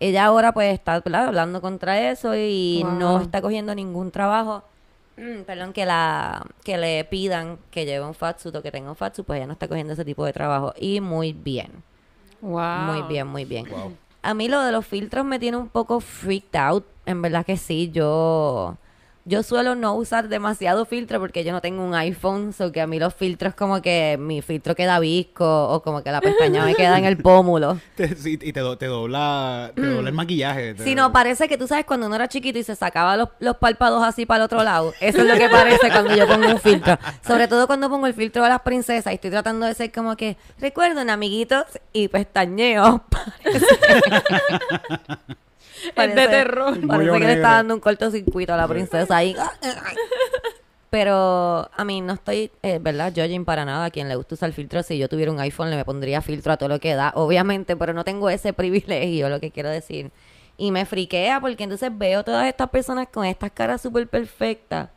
Ella ahora pues está ¿verdad? hablando contra eso y Wow. no está cogiendo ningún trabajo mm, perdón, que la que le pidan que lleve un fat suit o que tenga un fat suit, pues ella no está cogiendo ese tipo de trabajo y muy bien. Wow. Muy bien, muy bien. A mí lo de los filtros me tiene un poco freaked out. En verdad que sí, yo yo suelo no usar demasiado filtro porque yo no tengo un iPhone, so que a mí los filtros como que mi filtro queda visco o como que la pestaña me queda en el pómulo. (laughs) Te- sí, y te, do- te dobla, te dobla el maquillaje. te- Si no, parece que tú sabes cuando uno era chiquito y se sacaba los, los párpados así para el otro lado. Eso es lo que parece cuando yo pongo un filtro. Sobre todo cuando pongo el filtro de las princesas y estoy tratando de ser como que, recuerden, amiguitos, y pestañeo. (laughs) Parece, (laughs) Es de terror. Parece que le está dando un cortocircuito a la princesa ahí. Pero a mí no estoy, eh, ¿verdad? Judging para nada a quien le gusta usar filtro. Si yo tuviera un iPhone, le me pondría filtro a todo lo que da, obviamente, pero no tengo ese (laughs) privilegio, lo que quiero decir. Y me friquea porque entonces veo todas estas personas con estas caras súper perfectas.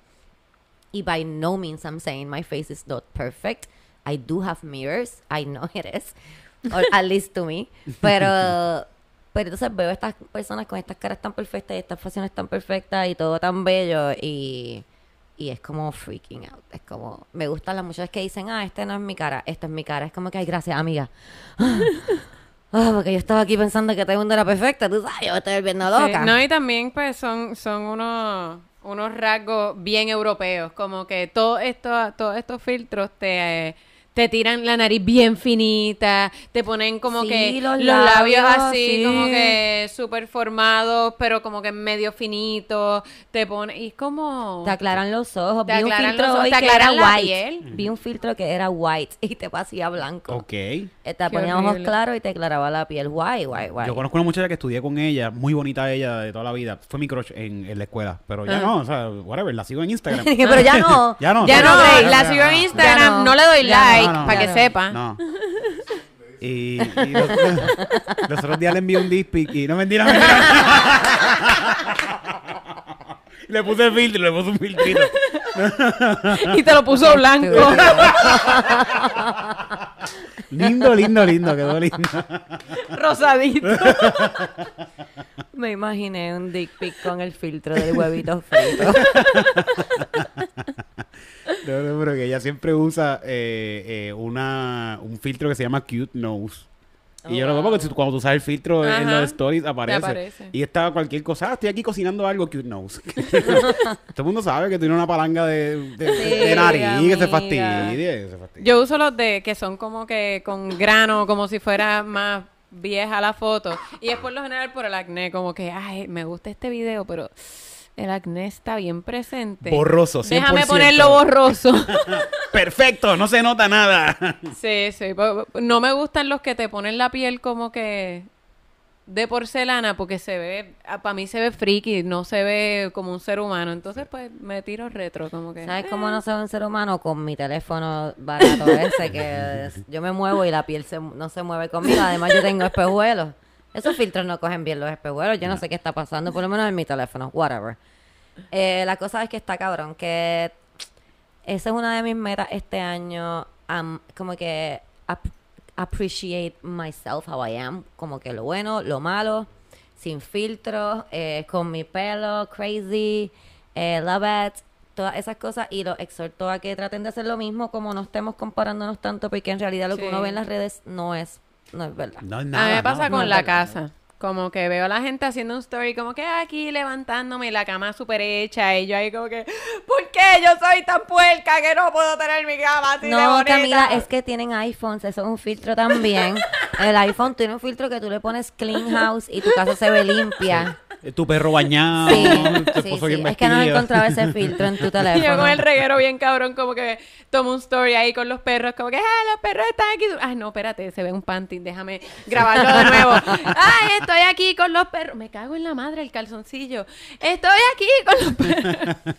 Y by no means I'm saying my face is not perfect. I do have mirrors. I know it is. Or at least to me. Pero, (laughs) pero entonces veo estas personas con estas caras tan perfectas y estas facciones tan perfectas y todo tan bello y, y es como freaking out. Es como, me gustan las muchachas que dicen, ah, esta no es mi cara, esta es mi cara. Es como que, ay, gracias, amiga. (laughs) Ah, porque yo estaba aquí pensando que todo el mundo era perfecta, tú sabes, yo me estoy volviendo Sí, loca. No, y también pues son, son unos, unos rasgos bien europeos, como que todo esto, todos estos filtros te, eh, te tiran la nariz bien finita, te ponen como Sí, que los los, labios, labios, así, sí. como que súper formados, pero como que medio finitos, te ponen, y es como... Te aclaran los ojos. Te Vi un aclaran filtro los ojos, hoy te que era aclaran la white. piel. Vi un filtro que era white y te pasía blanco. Ok. Eh, Te ponía ojos claros y te aclaraba la piel. Guay, guay, guay. Yo conozco una muchacha que estudié con ella, muy bonita ella de toda la vida. Fue mi crush en, en la escuela, pero ya Ah. no, o sea, whatever, la sigo en Instagram. (laughs) Pero ya no. (laughs) Ya no. Ya no, la sigo en. Instagram, no. no. le doy Ya like, no, no. para que sepa. No. (laughs) Y, y los, (laughs) los otros días le envié un dick pic y no mentira, mentira. (laughs) le puse filtro, le puse un filtrito. Y te lo puso blanco. Lindo, lindo, lindo, quedó lindo. Rosadito. Me imaginé un dick pic con el filtro del huevito frito. No, no, pero que ella siempre usa eh, eh, una, un filtro que se llama Cute Nose. Y yo lo veo porque cuando tú usas el filtro en los stories aparece. aparece. Y estaba cualquier cosa. Ah, estoy aquí cocinando algo Cute Nose. (laughs) (laughs) Todo el mundo sabe que tiene una palanga de, de, Sí, de nariz que se fastidie. se fastidie. Yo uso los de que son como que con grano, como si fuera más vieja la foto. Y es por lo general por el acné, como que, ay, me gusta este video, pero el acné está bien presente. Borroso, 100%. Déjame ponerlo borroso. (laughs) Perfecto, no se nota nada. sí, sí. No me gustan los que te ponen la piel como que de porcelana porque se ve, para mí se ve friki, no se ve como un ser humano. Entonces, pues, me tiro retro, como que... ¿Sabes cómo no soy un ser humano? Con mi teléfono barato ese que es- yo me muevo y la piel se- no se mueve conmigo. Además, yo tengo espejuelos. Esos filtros no cogen bien los espejuelos. Yo no sé qué está pasando, por lo menos en mi teléfono. Whatever. Eh, la cosa es que está cabrón, que esa es una de mis metas este año. como que ap- appreciate myself, how I am. Como que lo bueno, lo malo, sin filtros, eh, con mi pelo, crazy, eh, love it, todas esas cosas. Y los exhorto a que traten de hacer lo mismo, como no estemos comparándonos tanto, porque en realidad lo que uno ve en las redes no es, no es verdad. No a mí me pasa no, con no, la no. casa. Como que veo a la gente haciendo un story como que aquí levantándome y la cama súper hecha y yo ahí como que ¿por qué yo soy tan puerca que no puedo tener mi cama así de No, bonita? Camila, es que tienen iPhones, eso es un filtro también. (laughs) El iPhone tiene un filtro que tú le pones clean house y tu casa se ve limpia. Eh, Tu perro bañado, Sí, tu sí, sí. bien Es que no encontraba ese (laughs) filtro en tu Y yo teléfono. con el reguero bien cabrón, como que tomo un story ahí con los perros, como que, ah, los perros están aquí. Ay, no, espérate, se ve un panty, déjame grabarlo de nuevo. (laughs) Ay, estoy aquí con los perros. Me cago en la madre el calzoncillo. Estoy aquí con los perros. (laughs)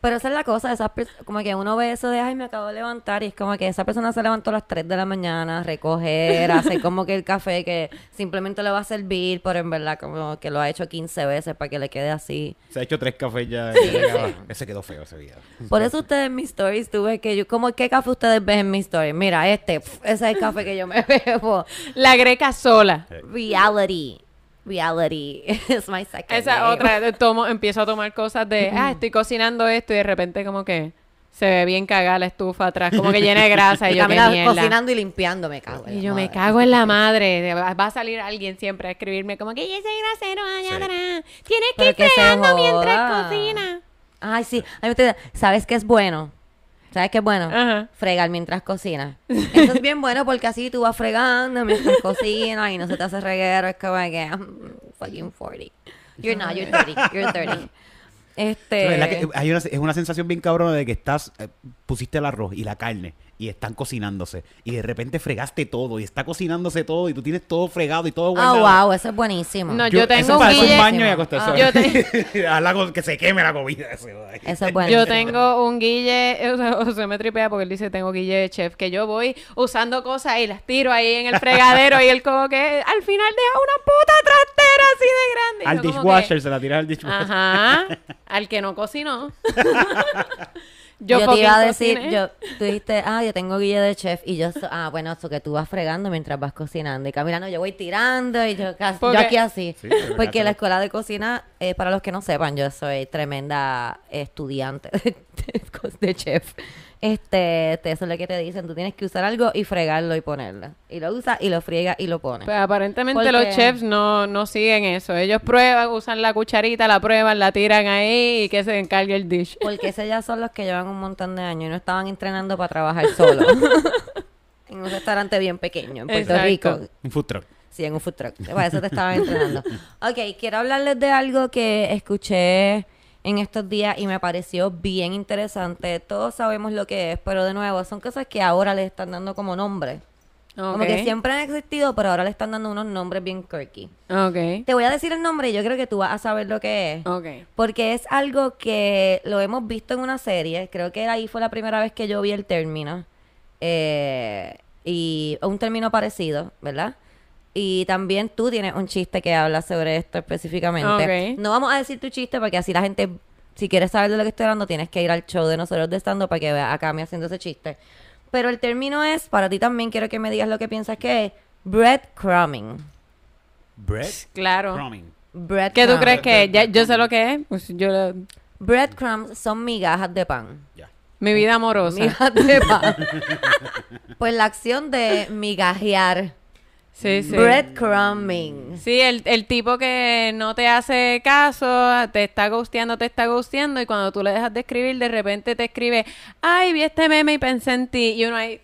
Pero esa es la cosa, esas como que uno ve eso de, ay, me acabo de levantar y es como que esa persona se levantó a las 3 de la mañana a recoger, a hacer (laughs) como que el café que simplemente le va a servir, pero en verdad como que lo ha hecho 15 veces para que le quede así. Se ha hecho tres cafés ya. Sí, ya. Ese quedó feo ese día. Por eso ustedes en mis stories tuve que yo, como qué café ustedes ven en mis stories. Mira, este, pf, ese es el café que yo me (laughs) bebo. La greca sola. Reality. Reality (laughs) is my second Esa name. otra, (laughs) tomo, empiezo a tomar cosas de, ah, estoy cocinando esto y de repente como que se ve bien cagada la estufa atrás, como que llena de grasa y (laughs) yo, Camila cocinando y limpiando, me cago. en Y la yo me madre. cago en la madre. Va a salir alguien siempre a escribirme como que "Y ese grasero allá Sí. atrás. Tienes que ir fregando mientras cocina. Ay, sí. A mí te- ¿Sabes qué es bueno? ¿Sabes qué es bueno? Ajá. Fregar mientras cocinas. Eso es bien bueno porque así tú vas fregando mientras (laughs) cocinas y no se te hace reguero. Es como que I'm fucking 40. You're not, you're 30. You're 30. (laughs) Este... Es verdad que hay una, es una sensación bien cabrona de que estás, eh, pusiste el arroz y la carne y están cocinándose y de repente fregaste todo y está cocinándose todo y tú tienes todo fregado y todo Ah, guardado. wow, eso es buenísimo. No, yo tengo eso un para eso guille- un baño y acostarse. Ah. Yo te- (laughs) que se queme la comida. eso, es buenísimo. Yo tengo un guille, (laughs) o sea, o sea, me tripea porque él dice tengo guille de chef, que yo voy usando cosas y las tiro ahí en el fregadero y él como que al final deja una puta trastera así de grande. Al yo dishwasher, que, se la tiras al dishwasher. Ajá, (laughs) al que no cocinó. Yo, te iba a decir, yo, tú dijiste, ah, yo tengo guille de chef y yo, so- ah, bueno, eso que tú vas fregando mientras vas cocinando y caminando, yo voy tirando y yo, casi, yo aquí así. Sí, Porque la escuela de cocina, eh, para los que no sepan, yo soy tremenda estudiante (laughs) de, de- de chef. Este, te- eso es lo que te dicen, tú tienes que usar algo y fregarlo y ponerlo. Y lo usas y lo friega y lo pones. Pues aparentemente Porque- los chefs no, no siguen eso. Ellos prueban, usan la cucharita, la prueban, la tiran ahí y que se encargue el dish. (laughs) Porque esos ya son los que llevan un montón de años y no estaban entrenando para trabajar solo. (laughs) En un restaurante bien pequeño, en Puerto Exacto. Rico. Un food truck. Sí, en un food truck. Para eso te estaba entrenando. Ok, quiero hablarles de algo que escuché en estos días y me pareció bien interesante. Todos sabemos lo que es, pero de nuevo, son cosas que ahora le están dando como nombre. Como que siempre han existido, pero ahora le están dando unos nombres bien quirky. Ok. Te voy a decir el nombre y yo creo que tú vas a saber lo que es. Ok. Porque es algo que lo hemos visto en una serie. Creo que ahí fue la primera vez que yo vi el término. Eh, y un término parecido, ¿verdad? Y también tú tienes un chiste que habla sobre esto específicamente. Ok. No vamos a decir tu chiste porque así la gente, si quieres saber de lo que estoy hablando, tienes que ir al show de nosotros de estando para que veas a Cami haciendo ese chiste. Pero el término es, para ti también quiero que me digas lo que piensas que es, breadcrumbing. Bread. Claro. Crumbing. ¿Qué tú crees que es? Ya, yo sé lo que es. Pues yo lo- Breadcrumbs son migajas de pan. Ya. mi vida amorosa. Migajas de pan. (laughs) pues la acción de migajear. Sí, sí. Breadcrumbing. Sí, el, el tipo que no te hace caso, te está gusteando, te está gusteando, y cuando tú le dejas de escribir, de repente te escribe, ay, vi este meme y pensé en ti, y uno ahí,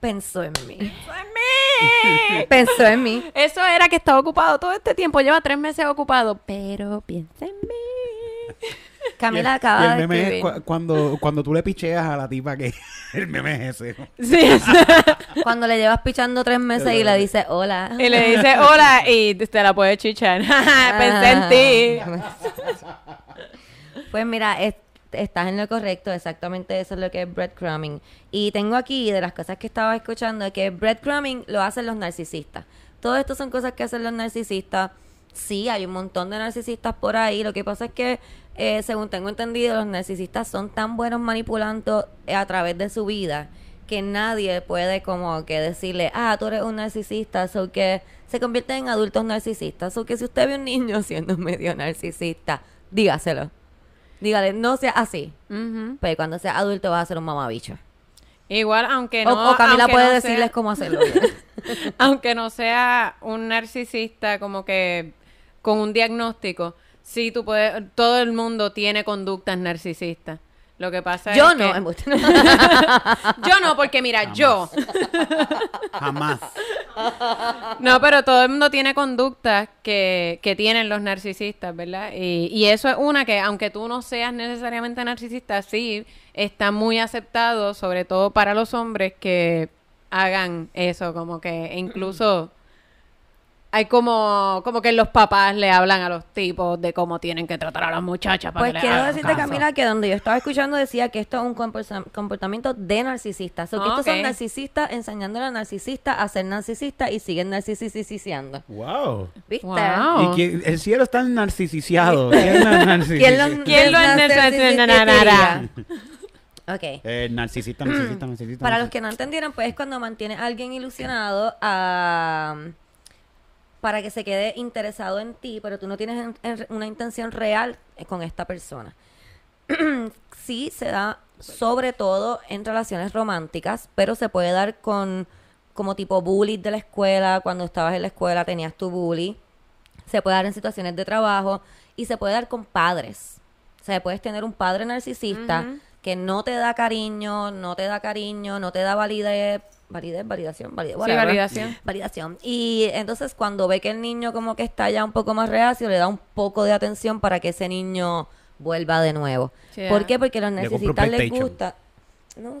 Pensó en mí. "Mí". (laughs) Pensó en mí. Eso era que estaba ocupado todo este tiempo, lleva tres meses ocupado, pero piensa en mí. (laughs) Camila Y el- acaba y de el meme es escribir. cu- cuando, cuando tú le picheas a la tipa que (laughs) el meme es ese. Sí, (laughs) es- Cuando le llevas pichando tres meses y le dices hola. y le dice hola y te la puede chichar. Pensé en ti. Pues mira, es- estás en lo correcto, exactamente eso es lo que es breadcrumbing. Y tengo aquí de las cosas que estaba escuchando que breadcrumbing lo hacen los narcisistas. Todo esto son cosas que hacen los narcisistas. Sí, hay un montón de narcisistas por ahí. Lo que pasa es que, eh, según tengo entendido, los narcisistas son tan buenos manipulando eh, a través de su vida que nadie puede como que decirle, ah, tú eres un narcisista, so que se convierten en adultos narcisistas. O que si usted ve un niño (laughs) siendo medio narcisista, dígaselo. Dígale, no sea así. Pero cuando sea adulto vas a ser un mamabicho. Igual, aunque O- no. o, Camila aunque puede no sea- decirles cómo hacerlo. (laughs) aunque no sea un narcisista como que con un diagnóstico, sí tú puedes, todo el mundo tiene conductas narcisistas. Lo que pasa Yo es no, que- (laughs) yo no, porque mira, yo, Jamás. no, pero todo el mundo tiene conductas que, que tienen los narcisistas, ¿verdad? Y, y eso es una que, aunque tú no seas necesariamente narcisista, sí está muy aceptado, sobre todo para los hombres que hagan eso, como que incluso hay como, como que los papás le hablan a los tipos de cómo tienen que tratar a las muchachas para Pues que quiero decirte, caso. Camila, que donde yo estaba escuchando decía que esto es un comporta- comportamiento de narcisistas. O que estos Ok. son narcisistas enseñándole a narcisistas a ser narcisistas y siguen narcisiciando. Wow. ¿Viste? Wow. Y que el cielo está narcisiciado. (laughs) ¿Quién lo ¿Quién lo, (laughs) ¿Quién lo? Ok. Eh, narcisista, narcisista, narcisista. Para los que no entendieron, pues es cuando mantiene a alguien ilusionado a, para que se quede interesado en ti, pero tú no tienes en- en- una intención real eh, con esta persona. (clears throat) sí se da sobre todo en relaciones románticas, pero se puede dar con como tipo bully de la escuela, cuando estabas en la escuela tenías tu bully, se puede dar en situaciones de trabajo y se puede dar con padres. O sea, puedes tener un padre narcisista que no te da cariño, no te da cariño, no te da validez, validez, validación, validez, Sí, validación. Validación. Y entonces cuando ve que el niño como que está ya un poco más reacio, le da un poco de atención para que ese niño vuelva de nuevo. ¿Por qué? Porque los un narcisistas les gusta. No,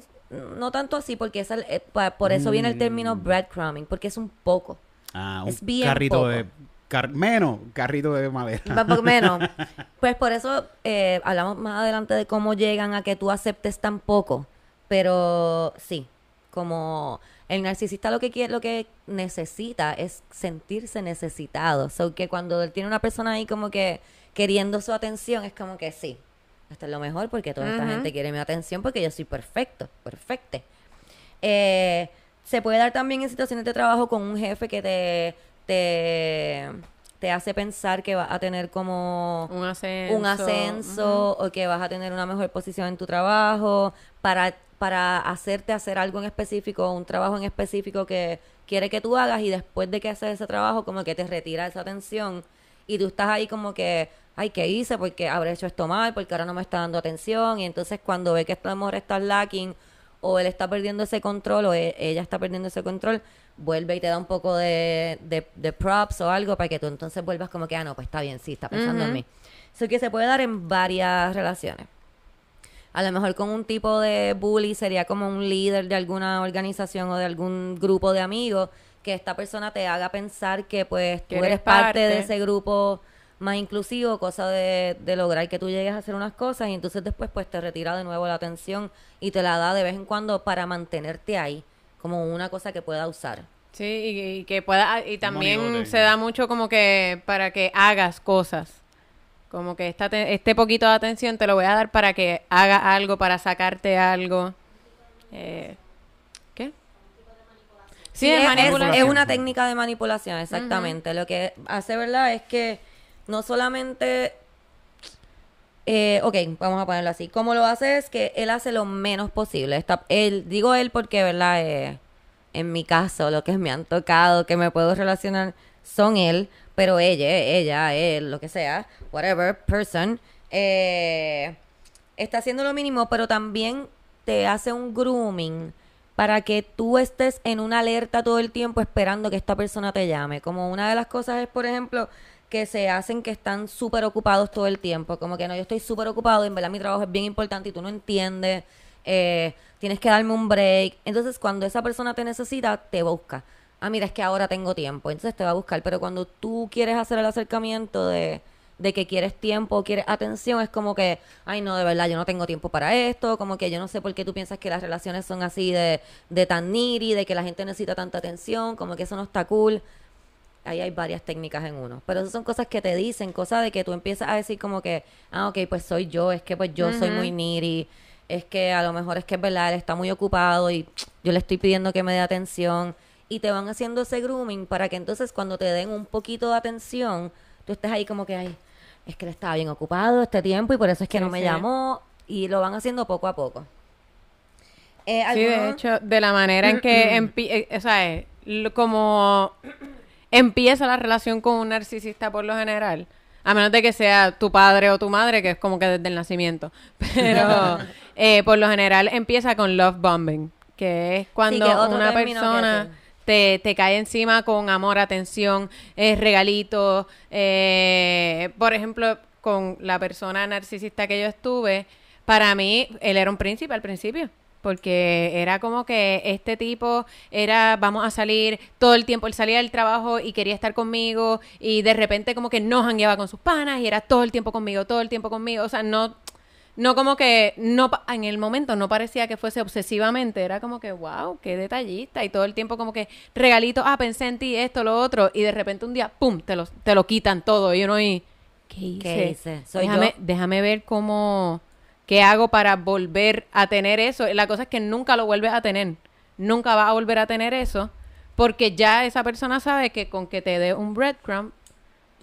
no tanto así, porque es el- eh, pa- por eso viene el término breadcrumbing, porque es un poco. Ah, un es bien carrito poco. de... Car- menos carrito de madera. Un menos. (laughs) Pues por eso eh, hablamos más adelante de cómo llegan a que tú aceptes tan poco. Pero sí, como el narcisista lo que quiere, lo que necesita es sentirse necesitado. So que cuando él tiene una persona ahí como que queriendo su atención, es como que sí, esto es lo mejor porque toda esta gente quiere mi atención porque yo soy perfecto, perfecte. Eh, se puede dar también en situaciones de trabajo con un jefe que te, te, te hace pensar que vas a tener como Un ascenso. un ascenso o que vas a tener una mejor posición en tu trabajo para, para hacerte hacer algo en específico, un trabajo en específico que quiere que tú hagas y después de que haces ese trabajo como que te retira esa atención y tú estás ahí como que, ay, ¿qué hice? Porque habré hecho esto mal, porque ahora no me está dando atención y entonces cuando ve que a lo mejor estás lacking o él está perdiendo ese control o e- ella está perdiendo ese control, vuelve y te da un poco de, de, de props o algo para que tú entonces vuelvas como que, ah, no, pues está bien, sí, está pensando en mí. Eso que se puede dar en varias relaciones. A lo mejor con un tipo de bully sería como un líder de alguna organización o de algún grupo de amigos que esta persona te haga pensar que pues tú eres eres parte de ese grupo más inclusivo, cosa de, de lograr que tú llegues a hacer unas cosas y entonces después pues te retira de nuevo la atención y te la da de vez en cuando para mantenerte ahí como una cosa que pueda usar. Sí, y, y que pueda, y también se da mucho como que para que hagas cosas. Como que esta te- este poquito de atención te lo voy a dar para que haga algo, para sacarte algo. Eh, ¿Qué? Sí, de es, es- es una técnica de manipulación, exactamente. Lo que hace, ¿verdad? Es que no solamente... Eh, ok, vamos a ponerlo así. Como lo hace es que él hace lo menos posible. Está, él, digo él porque, ¿verdad? Eh, en mi caso, lo que me han tocado, que me puedo relacionar, son él, pero ella, ella, él, lo que sea, whatever, person, eh, está haciendo lo mínimo, pero también te hace un grooming para que tú estés en una alerta todo el tiempo esperando que esta persona te llame. Como una de las cosas es, por ejemplo, que se hacen que están súper ocupados todo el tiempo. Como que no, yo estoy súper ocupado en verdad mi trabajo es bien importante y tú no entiendes. eh, tienes que darme un break. Entonces, cuando esa persona te necesita, te busca. Ah, mira, es que ahora tengo tiempo. Entonces te va a buscar. Pero cuando tú quieres hacer el acercamiento de, de que quieres tiempo, quieres atención, es como que, ay, no, de verdad, yo no tengo tiempo para esto. Como que yo no sé por qué tú piensas que las relaciones son así de, de tan needy, de que la gente necesita tanta atención, como que eso no está cool ahí hay varias técnicas en uno. Pero esas son cosas que te dicen, cosas de que tú empiezas a decir como que, ah, ok, pues soy yo, es que pues yo soy muy needy, es que a lo mejor es que es verdad, él está muy ocupado y yo le estoy pidiendo que me dé atención. Y te van haciendo ese grooming para que entonces cuando te den un poquito de atención, tú estés ahí como que, ay, es que él estaba bien ocupado este tiempo y por eso es que Sí, no me sí. llamó. Y lo van haciendo poco a poco. Eh, Sí, de hecho, de la manera en que, (clears throat) empi- eh, o sea, eh, como (clears throat) empieza la relación con un narcisista por lo general, a menos de que sea tu padre o tu madre, que es como que desde el nacimiento, (laughs) pero (laughs) por lo general empieza con love bombing, que es cuando que una persona. Te, te cae encima con amor, atención, eh, regalitos. eh, por ejemplo, con la persona narcisista que yo estuve, para mí él era un príncipe al principio. Porque era como que este tipo era, vamos a salir todo el tiempo. Él salía del trabajo y quería estar conmigo. Y de repente, como que no jangueaba con sus panas. Y era todo el tiempo conmigo, todo el tiempo conmigo. O sea, no, no como que, no en el momento no parecía que fuese obsesivamente, era como que, wow, qué detallista, y todo el tiempo como que regalito, ah, pensé en ti, esto, lo otro, y de repente un día, pum, te lo, te lo quitan todo, y uno y, ¿qué hice? ¿Qué hice? Soy déjame, yo. déjame ver cómo, qué hago para volver a tener eso, la cosa es que nunca lo vuelves a tener, nunca vas a volver a tener eso, porque ya esa persona sabe que con que te dé un breadcrumb,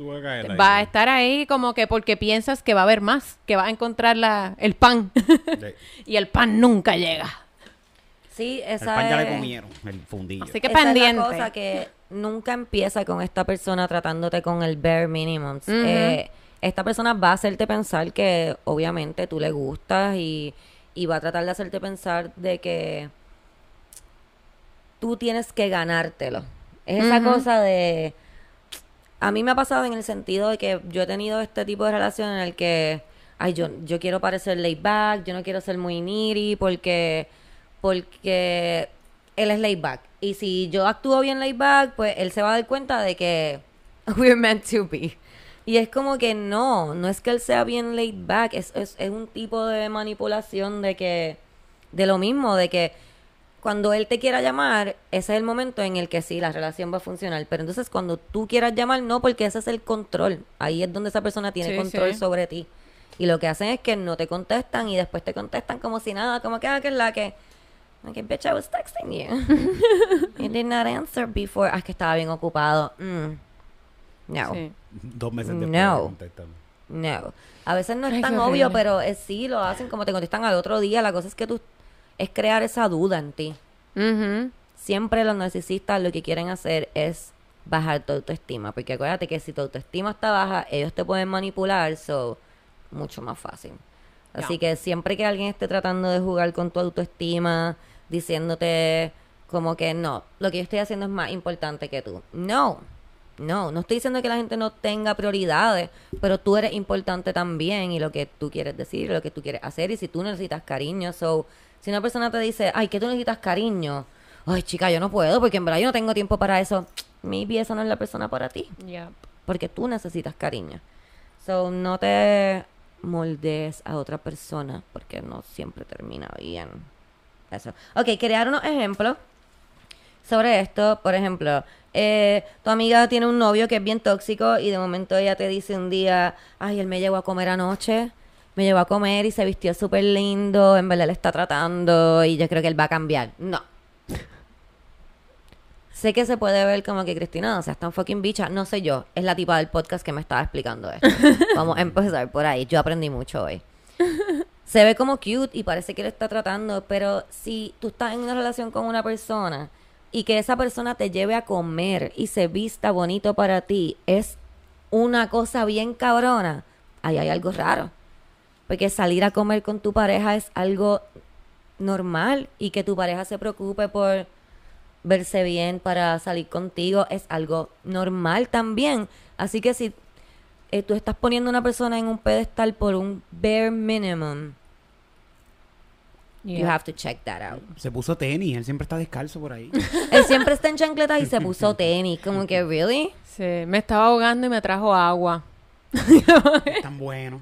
Tú vas a caer ahí. va a estar ahí como que porque piensas que va a haber más, que va a encontrar la, el pan. (laughs) Y el pan nunca llega. Sí, El esa pan ya le comieron, el fundillo. Así que Esa pendiente. Es la cosa que nunca empieza con esta persona tratándote con el bare minimum. Eh, esta persona va a hacerte pensar que obviamente tú le gustas y, y va a tratar de hacerte pensar de que tú tienes que ganártelo. Es esa cosa de... A mí me ha pasado en el sentido de que yo he tenido este tipo de relación en el que, ay, yo, yo quiero parecer laid back, yo no quiero ser muy needy porque, porque él es laid back. Y si yo actúo bien laid back, pues él se va a dar cuenta de que (laughs) we're meant to be. Y es como que no, no es que él sea bien laid back, es, es, es un tipo de manipulación de que, de lo mismo, de que cuando él te quiera llamar, ese es el momento en el que sí, la relación va a funcionar. Pero entonces cuando tú quieras llamar, no, porque ese es el control. Ahí es donde esa persona tiene Sí, control sí. sobre ti. Y lo que hacen es que no te contestan y después te contestan como si nada, como que, ah, que es la que... Like, bitch, I was texting you. (laughs) you did not answer before. Ah, es que estaba bien ocupado. Mm. No. Sí. Dos meses después. No. de contestarme. No. A veces no es Ay, tan obvio, pero es, sí lo hacen como te contestan al otro día. La cosa es que tú es crear esa duda en ti. Siempre los narcisistas lo que quieren hacer es bajar tu autoestima, porque acuérdate que si tu autoestima está baja, ellos te pueden manipular, so mucho más fácil. Así que siempre que alguien esté tratando de jugar con tu autoestima, diciéndote como que no, lo que yo estoy haciendo es más importante que tú. No, no, no estoy diciendo que la gente no tenga prioridades, pero tú eres importante también y lo que tú quieres decir, lo que tú quieres hacer y si tú necesitas cariño, so, si una persona te dice, ay, que tú necesitas cariño, ay, chica, yo no puedo porque en verdad yo no tengo tiempo para eso, maybe esa no es la persona para ti Yep. porque tú necesitas cariño. So, no te moldees a otra persona porque no siempre termina bien. Eso. Ok, crear unos ejemplos sobre esto. Por ejemplo, eh, tu amiga tiene un novio que es bien tóxico y de momento ella te dice un día, ay, él me llevó a comer anoche. Me llevó a comer y se vistió súper lindo. En verdad le está tratando y yo creo que él va a cambiar. No. Sé que se puede ver como que Cristina, o sea, tan fucking bicha. No sé yo, es la tipa del podcast que me estaba explicando esto. (laughs) Vamos a empezar por ahí. Yo aprendí mucho hoy. Se ve como cute y parece que le está tratando, pero si tú estás en una relación con una persona y que esa persona te lleve a comer y se vista bonito para ti, es una cosa bien cabrona. Ahí hay algo raro. Porque salir a comer con tu pareja es algo normal y que tu pareja se preocupe por verse bien para salir contigo es algo normal también. Así que si eh, tú estás poniendo a una persona en un pedestal por un bare minimum, you have to check that out. Se puso tenis, él siempre está descalzo por ahí. (laughs) Él siempre está en chancletas y se puso (laughs) tenis. Como que, ¿really? Sí, me estaba ahogando y me trajo agua. (laughs) Es tan bueno.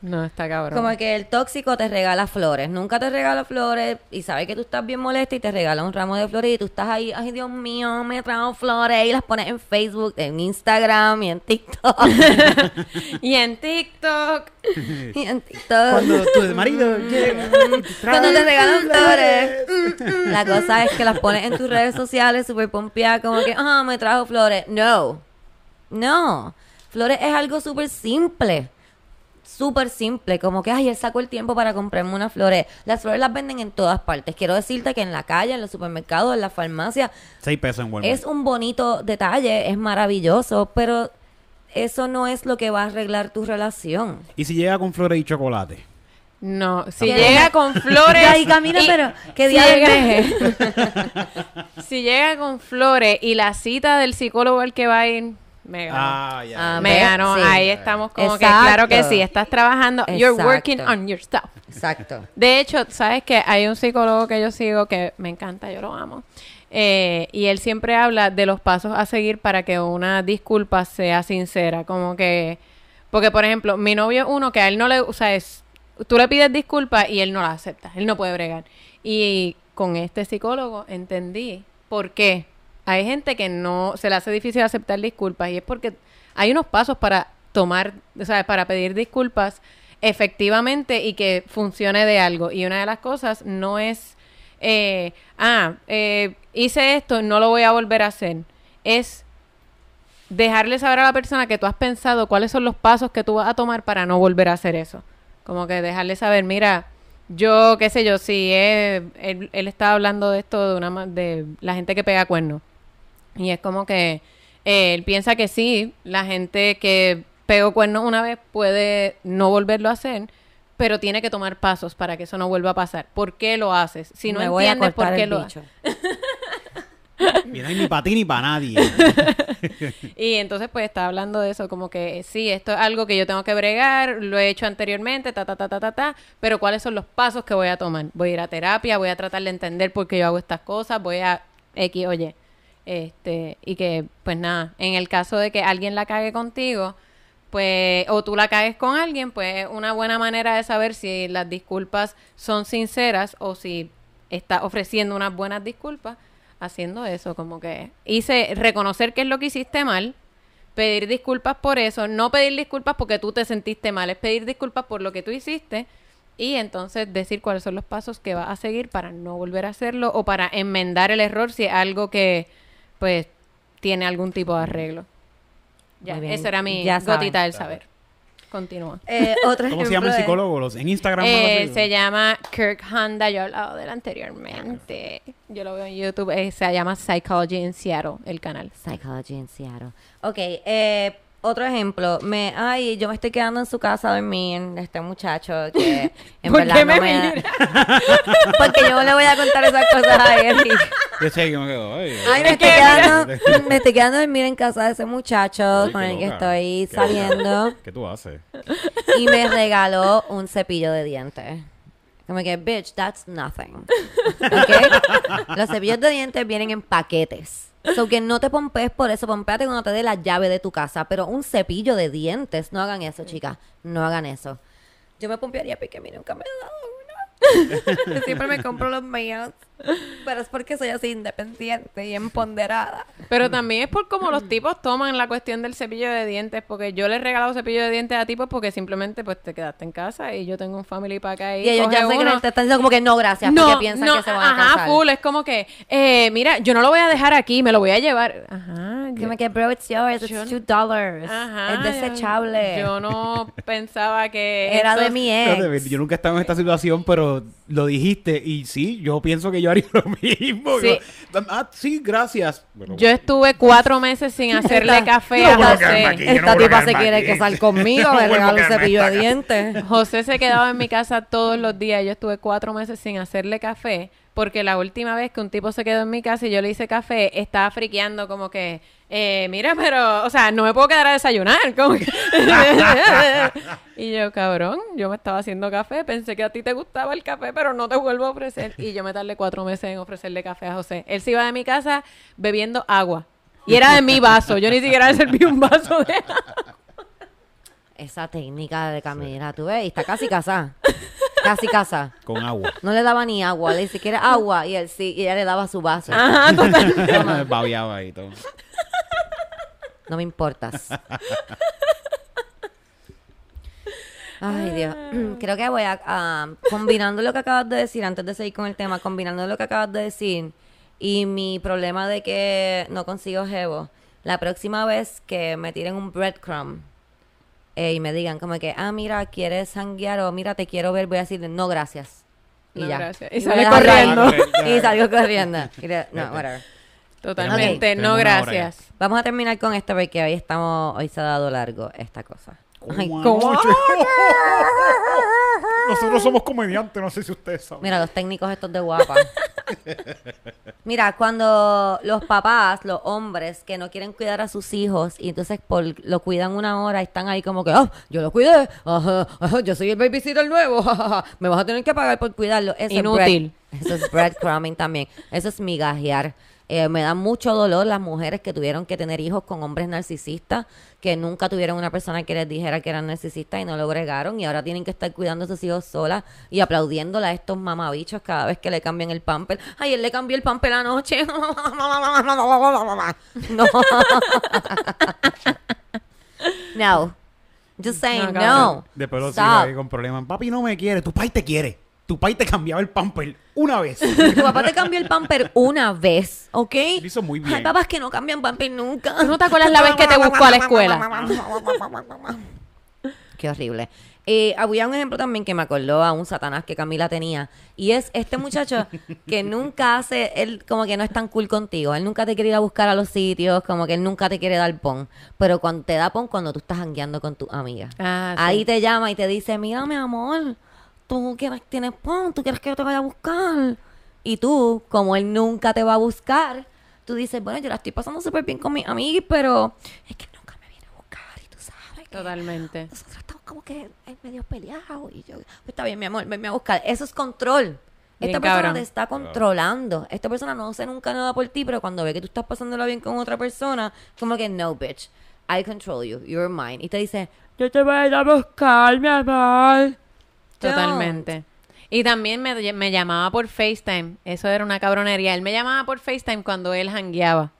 No, está cabrón. Como que el tóxico te regala flores. Nunca te regala flores y sabe que tú estás bien molesta y te regala un ramo de flores y tú estás ahí, ay Dios mío, me trajo flores y las pones en Facebook, en Instagram y en TikTok. (laughs) y en TikTok. y en TikTok. Cuando tu marido llega. Cuando te regalan flores. Mm, La cosa es que las pones en tus redes sociales súper pompeada, como que, ah, me trajo flores. No. No. Flores es algo súper simple. Súper simple. Como que, ay, él sacó el tiempo para comprarme unas flores. Las flores las venden en todas partes. Quiero decirte que en la calle, en los supermercados, en la farmacia, Seis pesos en Walmart. es un bonito detalle, es maravilloso, pero eso no es lo que va a arreglar tu relación. Y si llega con flores y chocolate. No, si ¿Qué? llega con flores. Ya, y camina, y- pero, ¿qué si llega, (laughs) si llega con flores y la cita del psicólogo al que va a ir, me ganó. Ah, ya. Ah, me ganó. Sí. Ahí estamos como que, Exacto. claro que sí, estás trabajando. You're working on yourself. Exacto. De hecho, sabes que hay un psicólogo que yo sigo que me encanta, yo lo amo. Eh, y él siempre habla de los pasos a seguir para que una disculpa sea sincera. Como que, porque por ejemplo, mi novio es uno que a él no le, o sea, es, tú le pides disculpas y él no la acepta, él no puede bregar. Y con este psicólogo entendí por qué. Hay gente que no se le hace difícil aceptar disculpas y es porque hay unos pasos para tomar, o sea, para pedir disculpas efectivamente y que funcione de algo. Y una de las cosas no es, eh, ah, eh, hice esto, no lo voy a volver a hacer. Es dejarle saber a la persona que tú has pensado cuáles son los pasos que tú vas a tomar para no volver a hacer eso. Como que dejarle saber, mira, yo, qué sé yo, si es- él, él estaba hablando de esto de una de la gente que pega cuernos. Y es como que eh, él piensa que sí, la gente que pegó cuernos una vez puede no volverlo a hacer, pero tiene que tomar pasos para que eso no vuelva a pasar. ¿Por qué lo haces? Si no Me voy a entiendes por qué el lo (laughs) no hay ni para ti ni para nadie. (laughs) Y entonces pues estaba hablando de eso, como que sí, esto es algo que yo tengo que bregar, lo he hecho anteriormente, ta, ta, ta, ta, ta, ta, pero ¿cuáles son los pasos que voy a tomar? Voy a ir a terapia, voy a tratar de entender por qué yo hago estas cosas, voy a X, oye, este, y que pues nada, en el caso de que alguien la cague contigo, pues, o tú la cagues con alguien, pues es una buena manera de saber si las disculpas son sinceras o si está ofreciendo unas buenas disculpas haciendo eso, como que hice reconocer qué es lo que hiciste mal, pedir disculpas por eso, no pedir disculpas porque tú te sentiste mal, es pedir disculpas por lo que tú hiciste y entonces decir cuáles son los pasos que vas a seguir para no volver a hacerlo o para enmendar el error si es algo que pues tiene algún tipo de arreglo. Ya, esa era mi Ya saben. gotita del saber. Continúa. Eh, (laughs) otro ¿Cómo se llama el psicólogo? Los, en Instagram. no lo Eh, se llama Kirk Honda, yo he hablado de él anteriormente. Yo lo veo en YouTube, eh, se llama Psychology in Seattle, el canal. Psychology in Seattle. Ok, eh, otro ejemplo, me, ay, yo me estoy quedando en su casa a dormir, este muchacho (laughs) que en ¿Por verdad qué no me me, mira? (laughs) porque yo no le voy a contar esas cosas a él. Yo sé que me quedo. Ay, Ay, me Es estoy, que, quedando, (laughs) me estoy quedando a dormir en casa de ese muchacho Ay, con el que estoy Qué saliendo ¿Qué tú haces? y me regaló un cepillo de dientes. Como que, bitch, that's nothing. ¿Ok? Los cepillos de dientes vienen en paquetes. So que no te pompees por eso, pompeate cuando te dé la llave de tu casa. Pero un cepillo de dientes, no hagan eso, chicas. No hagan eso. Yo me pompearía porque a mí nunca me ha dado. Yo (laughs) Siempre me compro los míos. Pero es porque soy así independiente y empoderada. Pero también es por cómo los tipos toman la cuestión del cepillo de dientes, porque yo le he regalado cepillo de dientes a tipos porque simplemente pues te quedaste en casa y yo tengo un family pack ahí. Y ellos ya sé que uno. te están diciendo como que no, gracias, porque piensan que se van a ajá, casar. full, es como que, eh, mira, yo no lo voy a dejar aquí, me lo voy a llevar. Ajá. Que bro, it's yours, it's Yo- two dollars. Ajá, es desechable. Yo no pensaba que Era esto- de mi ex. Yo nunca he estado en esta situación, pero lo dijiste. Y sí, yo pienso que yo haría (laughs) lo mismo. Sí. Yo, ah, sí, gracias. Bueno, Yo estuve cuatro meses sin (laughs) hacerle café a no quedarme José. aquí. no Esta a tipa se quedarme quiere aquí. casar conmigo, (laughs) No me a regala un cepillo de dientes. José se quedaba en mi casa todos los días. Yo estuve cuatro meses sin hacerle café. Porque la última vez que un tipo se quedó en mi casa y yo le hice café, estaba friqueando como que, eh, mira, pero, o sea, no me puedo quedar a desayunar. Como que- (laughs) y yo, cabrón, yo me estaba haciendo café, pensé que a ti te gustaba el café, pero no te vuelvo a ofrecer. Y yo me tardé cuatro meses en ofrecerle café a José. Él se iba de mi casa bebiendo agua. Y era de mi vaso. Yo ni siquiera le serví un vaso de agua. Esa técnica de Camila, tú ves, y está casi casada. Casi casada. Con agua. No le daba ni agua, le dice, ¿quieres agua? Y él sí, y ella le daba su vaso. Ajá. (laughs) (laughs) Babiaba y todo. No me importas. Ay, Dios. (clears throat) Creo que voy a... combinando lo que acabas de decir, antes de seguir con el tema, combinando lo que acabas de decir y mi problema de que no consigo jevo, la próxima vez que me tiren un breadcrumb eh, y me digan como que, ah, mira, ¿quieres sanguear? O mira, te quiero ver, voy a decir, no, gracias. Y No, ya. gracias. Y sale ahí. corriendo. Y salgo corriendo. Y le- no, whatever. Totalmente, Tenemos- no gracias. Vamos a terminar con esto porque hoy estamos, hoy se ha dado largo esta cosa. Ay, ¿Cómo? (laughs) Nosotros somos comediantes, no sé si ustedes saben. Mira, los técnicos estos de guapa. Mira, cuando los papás, los hombres que no quieren cuidar a sus hijos y entonces por, lo cuidan una hora y están ahí como que, oh, yo lo cuidé, ajá, ajá, yo soy el babysitter nuevo, (laughs) jajaja, me vas a tener que pagar por cuidarlo. Eso Inútil. Es bread- eso es breadcrumbing también. Eso es migajear. Eh, me da mucho dolor las mujeres que tuvieron que tener hijos con hombres narcisistas, que nunca tuvieron una persona que les dijera que eran narcisistas y no lo agregaron y ahora tienen que estar cuidando a sus hijos solas y aplaudiéndole a estos mamabichos cada vez que le cambian el pamper. Ay, él le cambió el pamper anoche. (laughs) no. no. Just saying, No, no. Después lo Stop. sigo ahí con problemas. Papi no me quiere, tu pai te quiere. Tu pai te cambiaba el pamper una vez. (laughs) Tu papá te cambió el pamper una vez, ¿ok? Lo hizo muy bien. Hay papás que no cambian pamper nunca. ¿Tú no te acuerdas la vez que te (laughs) buscó a la escuela? Qué horrible. Eh, había un ejemplo también que me acordó a un satanás que Camila tenía. Y es este muchacho que (laughs) nunca hace, él como que no es tan cool contigo. Él nunca te quiere ir a buscar a los sitios, como que él nunca te quiere dar pon. Pero cuando te da pon cuando tú estás jangueando con tu amiga. Ah, sí. Ahí te llama y te dice, mira mi amor, tú quieres, tienes pon, tú quieres que yo te vaya a buscar. Y tú, como él nunca te va a buscar, tú dices, bueno, yo la estoy pasando súper bien con mis amigos, pero es que nunca me viene a buscar y tú sabes que Totalmente. nosotros estamos como que en medio peleados y yo, pues está bien, mi amor, venme a buscar. Eso es control. Bien Esta persona cabrón. te está controlando. Esta persona no hace nunca nada por ti, pero cuando ve que tú estás pasándola bien con otra persona, como que no, bitch. I control you. You're mine. Y te dice, yo te voy a ir a buscar, mi amor. Totalmente. Y también me, me llamaba por FaceTime. Eso era una cabronería. Él me llamaba por FaceTime cuando él jangueaba.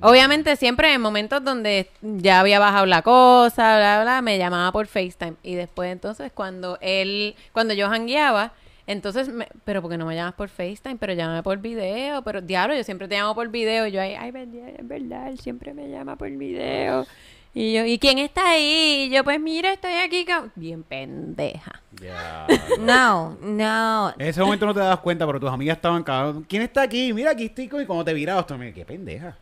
Obviamente siempre en momentos donde ya había bajado la cosa, bla, bla, me llamaba por FaceTime. Y después entonces cuando él, cuando yo jangueaba, entonces, me, pero porque no me llamas por FaceTime, pero llámame por video, pero diablo, yo siempre te llamo por video. Y yo ahí, ay, verdad, es verdad, él siempre me llama por video. Y yo, ¿y quién está ahí? Y yo, pues mira, estoy aquí. cab-". Bien pendeja. Ya. No, no. En ese momento no te das cuenta, pero tus amigas estaban cagadas. ¿Quién está aquí? Mira, aquí estoy. con-". Y cuando te virabas, tú me qué pendeja.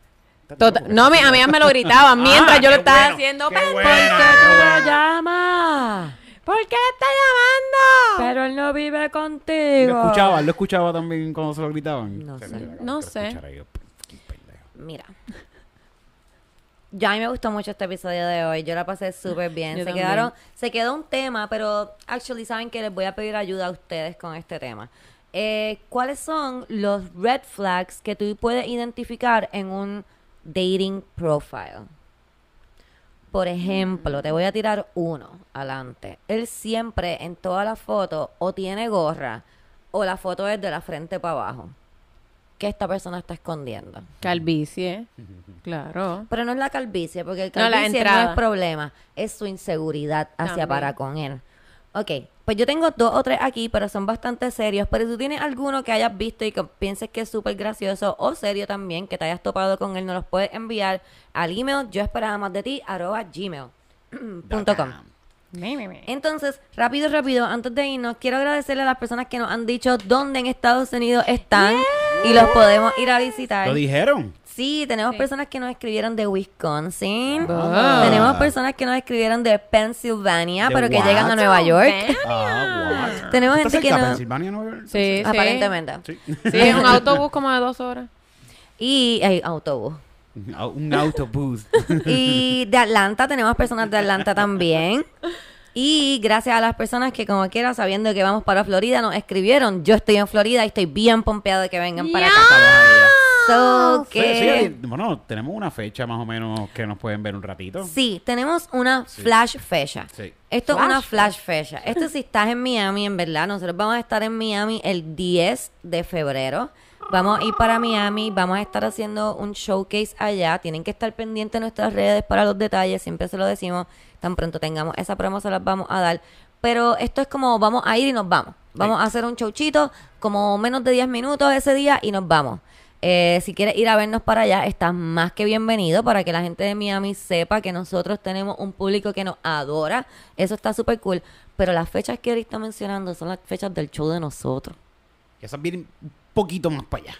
Tota- no, mi amigas me lo gritaban (laughs) mientras Ah, yo lo estaba bueno, haciendo. qué "Ven, buena, ¿Por qué buena. lo llamas? ¿Por qué le está llamando? Pero él no vive Lo contigo. escuchaba, lo escuchaba también cuando se lo gritaban. No sé. No sé. Mira. Ya a mí me gustó mucho este episodio de hoy. Yo la pasé súper bien. Yo se también. quedaron, se quedó un tema, pero actually saben que les voy a pedir ayuda a ustedes con este tema. Eh, ¿Cuáles son los red flags que tú puedes identificar en un dating profile? Por ejemplo, te voy a tirar uno adelante. Él siempre en todas las fotos o tiene gorra o la foto es de la frente para abajo. ¿Qué esta persona está escondiendo? Calvicie. Claro. Pero no es la calvicie, porque el No, la calvicie no, entrada. es problema, es su inseguridad hacia También. para con él. Ok, pues yo tengo dos o tres aquí, pero son bastante serios. Pero si tú tienes alguno que hayas visto y que pienses que es súper gracioso o serio también, que te hayas topado con él, nos los puedes enviar al email yo esperaba más de ti, arroba gmail.com. Entonces, rápido, rápido, antes de irnos, quiero agradecerle a las personas que nos han dicho dónde en Estados Unidos están y los podemos ir a visitar. ¿Lo dijeron? Sí, tenemos personas que nos escribieron de Wisconsin. Tenemos personas que nos escribieron de Pennsylvania, ¿De pero que what? llegan a Nueva York. What? Tenemos ¿Está gente que Pensilvania, Nueva York? Sí, sí. Aparentemente. Sí. Sí, es un (laughs) autobús como de dos horas. Y hay autobús. Un autobús. (laughs) Y de Atlanta, tenemos personas de Atlanta también. Y gracias a las personas que como quiera, sabiendo que vamos para Florida, nos escribieron. Yo estoy en Florida y estoy bien pompeado de que vengan para acá. So Sí, que... sí, bueno, tenemos una fecha más o menos que nos pueden ver un ratito. Sí, tenemos una flash fecha. Sí. Esto es una flash fecha. Esto si estás en Miami, en verdad, nosotros vamos a estar en Miami el 10 de febrero. Vamos a ir para Miami, vamos a estar haciendo un showcase allá. Tienen que estar pendientes de nuestras redes para los detalles, siempre se lo decimos. Tan pronto tengamos esa promo se las vamos a dar. Pero esto es como vamos a ir y nos vamos. Vamos a hacer un showchito, como menos de 10 minutos ese día y nos vamos. Eh, si quieres ir a vernos para allá, estás más que bienvenido para que la gente de Miami sepa que nosotros tenemos un público que nos adora. Eso está súper cool. Pero las fechas que él está mencionando son las fechas del show de nosotros. Poquito más para allá.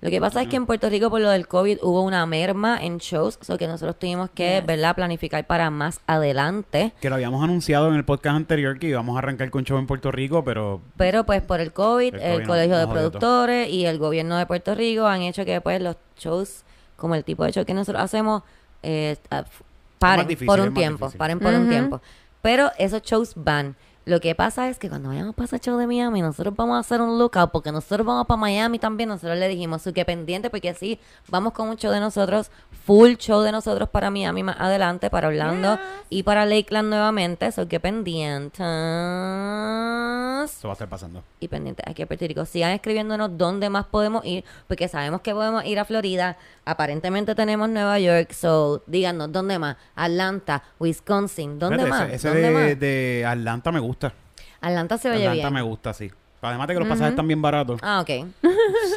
Lo que pasa es que en Puerto Rico por lo del COVID hubo una merma en shows, o que nosotros tuvimos que, ¿verdad?, planificar para más adelante. Que lo habíamos anunciado en el podcast anterior que íbamos a arrancar con show en Puerto Rico, pero Pero pues por el COVID, El el, COVID no- Colegio de. Productores y el gobierno de Puerto Rico han hecho que pues los shows, como el tipo de show que nosotros hacemos, eh, ah, paren difícil, por un tiempo, difícil. paren por un tiempo. Pero esos shows van. Lo que pasa es que cuando vayamos para ese show de Miami, nosotros vamos a hacer un lookout, porque nosotros vamos para Miami también, nosotros le dijimos, su que pendiente, porque así vamos con un show de nosotros, full show de nosotros para Miami más adelante, para Orlando y para Lakeland nuevamente, so que pendientes eso va a estar pasando. y pendientes aquí a Puerto Rico. Sigan escribiéndonos dónde más podemos ir, porque sabemos que podemos ir a Florida. Aparentemente tenemos Nueva York, so díganos dónde más. Atlanta, Wisconsin, ¿dónde más? Ese, ese ¿Dónde de, más? de Atlanta me gusta. Atlanta se oye Atlanta bien. me gusta, sí. Además de que los pasajes están bien baratos, Ah, ok.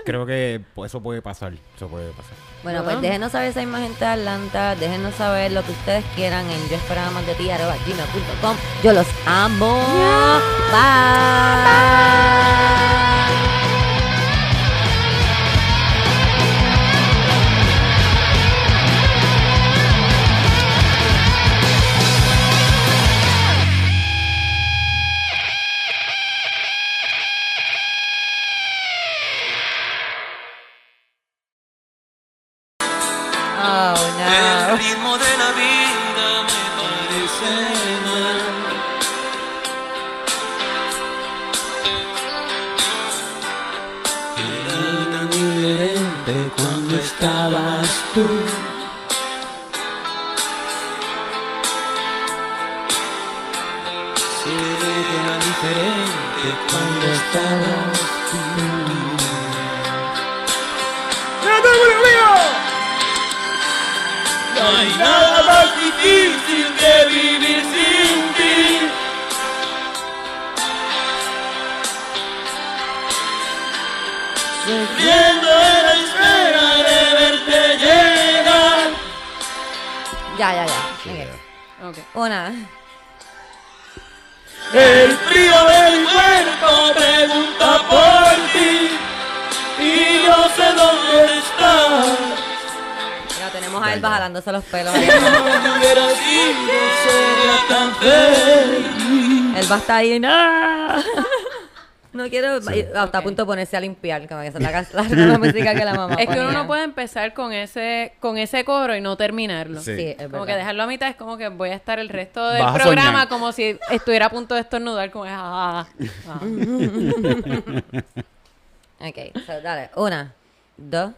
creo que pues, eso puede pasar. Eso puede pasar. Bueno, pues déjenos saber más gente de Atlanta. Déjenos saber lo que ustedes quieran en yo esperaba más de ti, arroba gmail.com. Yo los amo. Bye. Hasta a punto de ponerse a limpiar. Como que es la, (laughs) la, la música que la mamá Es que uno no puede empezar con ese con ese coro y no terminarlo. Sí. Sí, es Como verdad. que dejarlo a mitad es como que voy a estar el resto del Vas programa como si estuviera a punto de estornudar como ah, ah. (laughs) Ok, so, dale. Una, dos.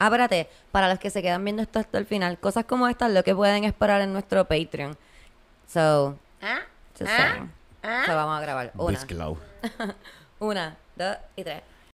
Ah, espérate. Para los que se quedan viendo esto hasta el final, cosas como estas lo que pueden esperar en nuestro Patreon. So, just saying. So, vamos a grabar. Una, (laughs) una, dos y tres.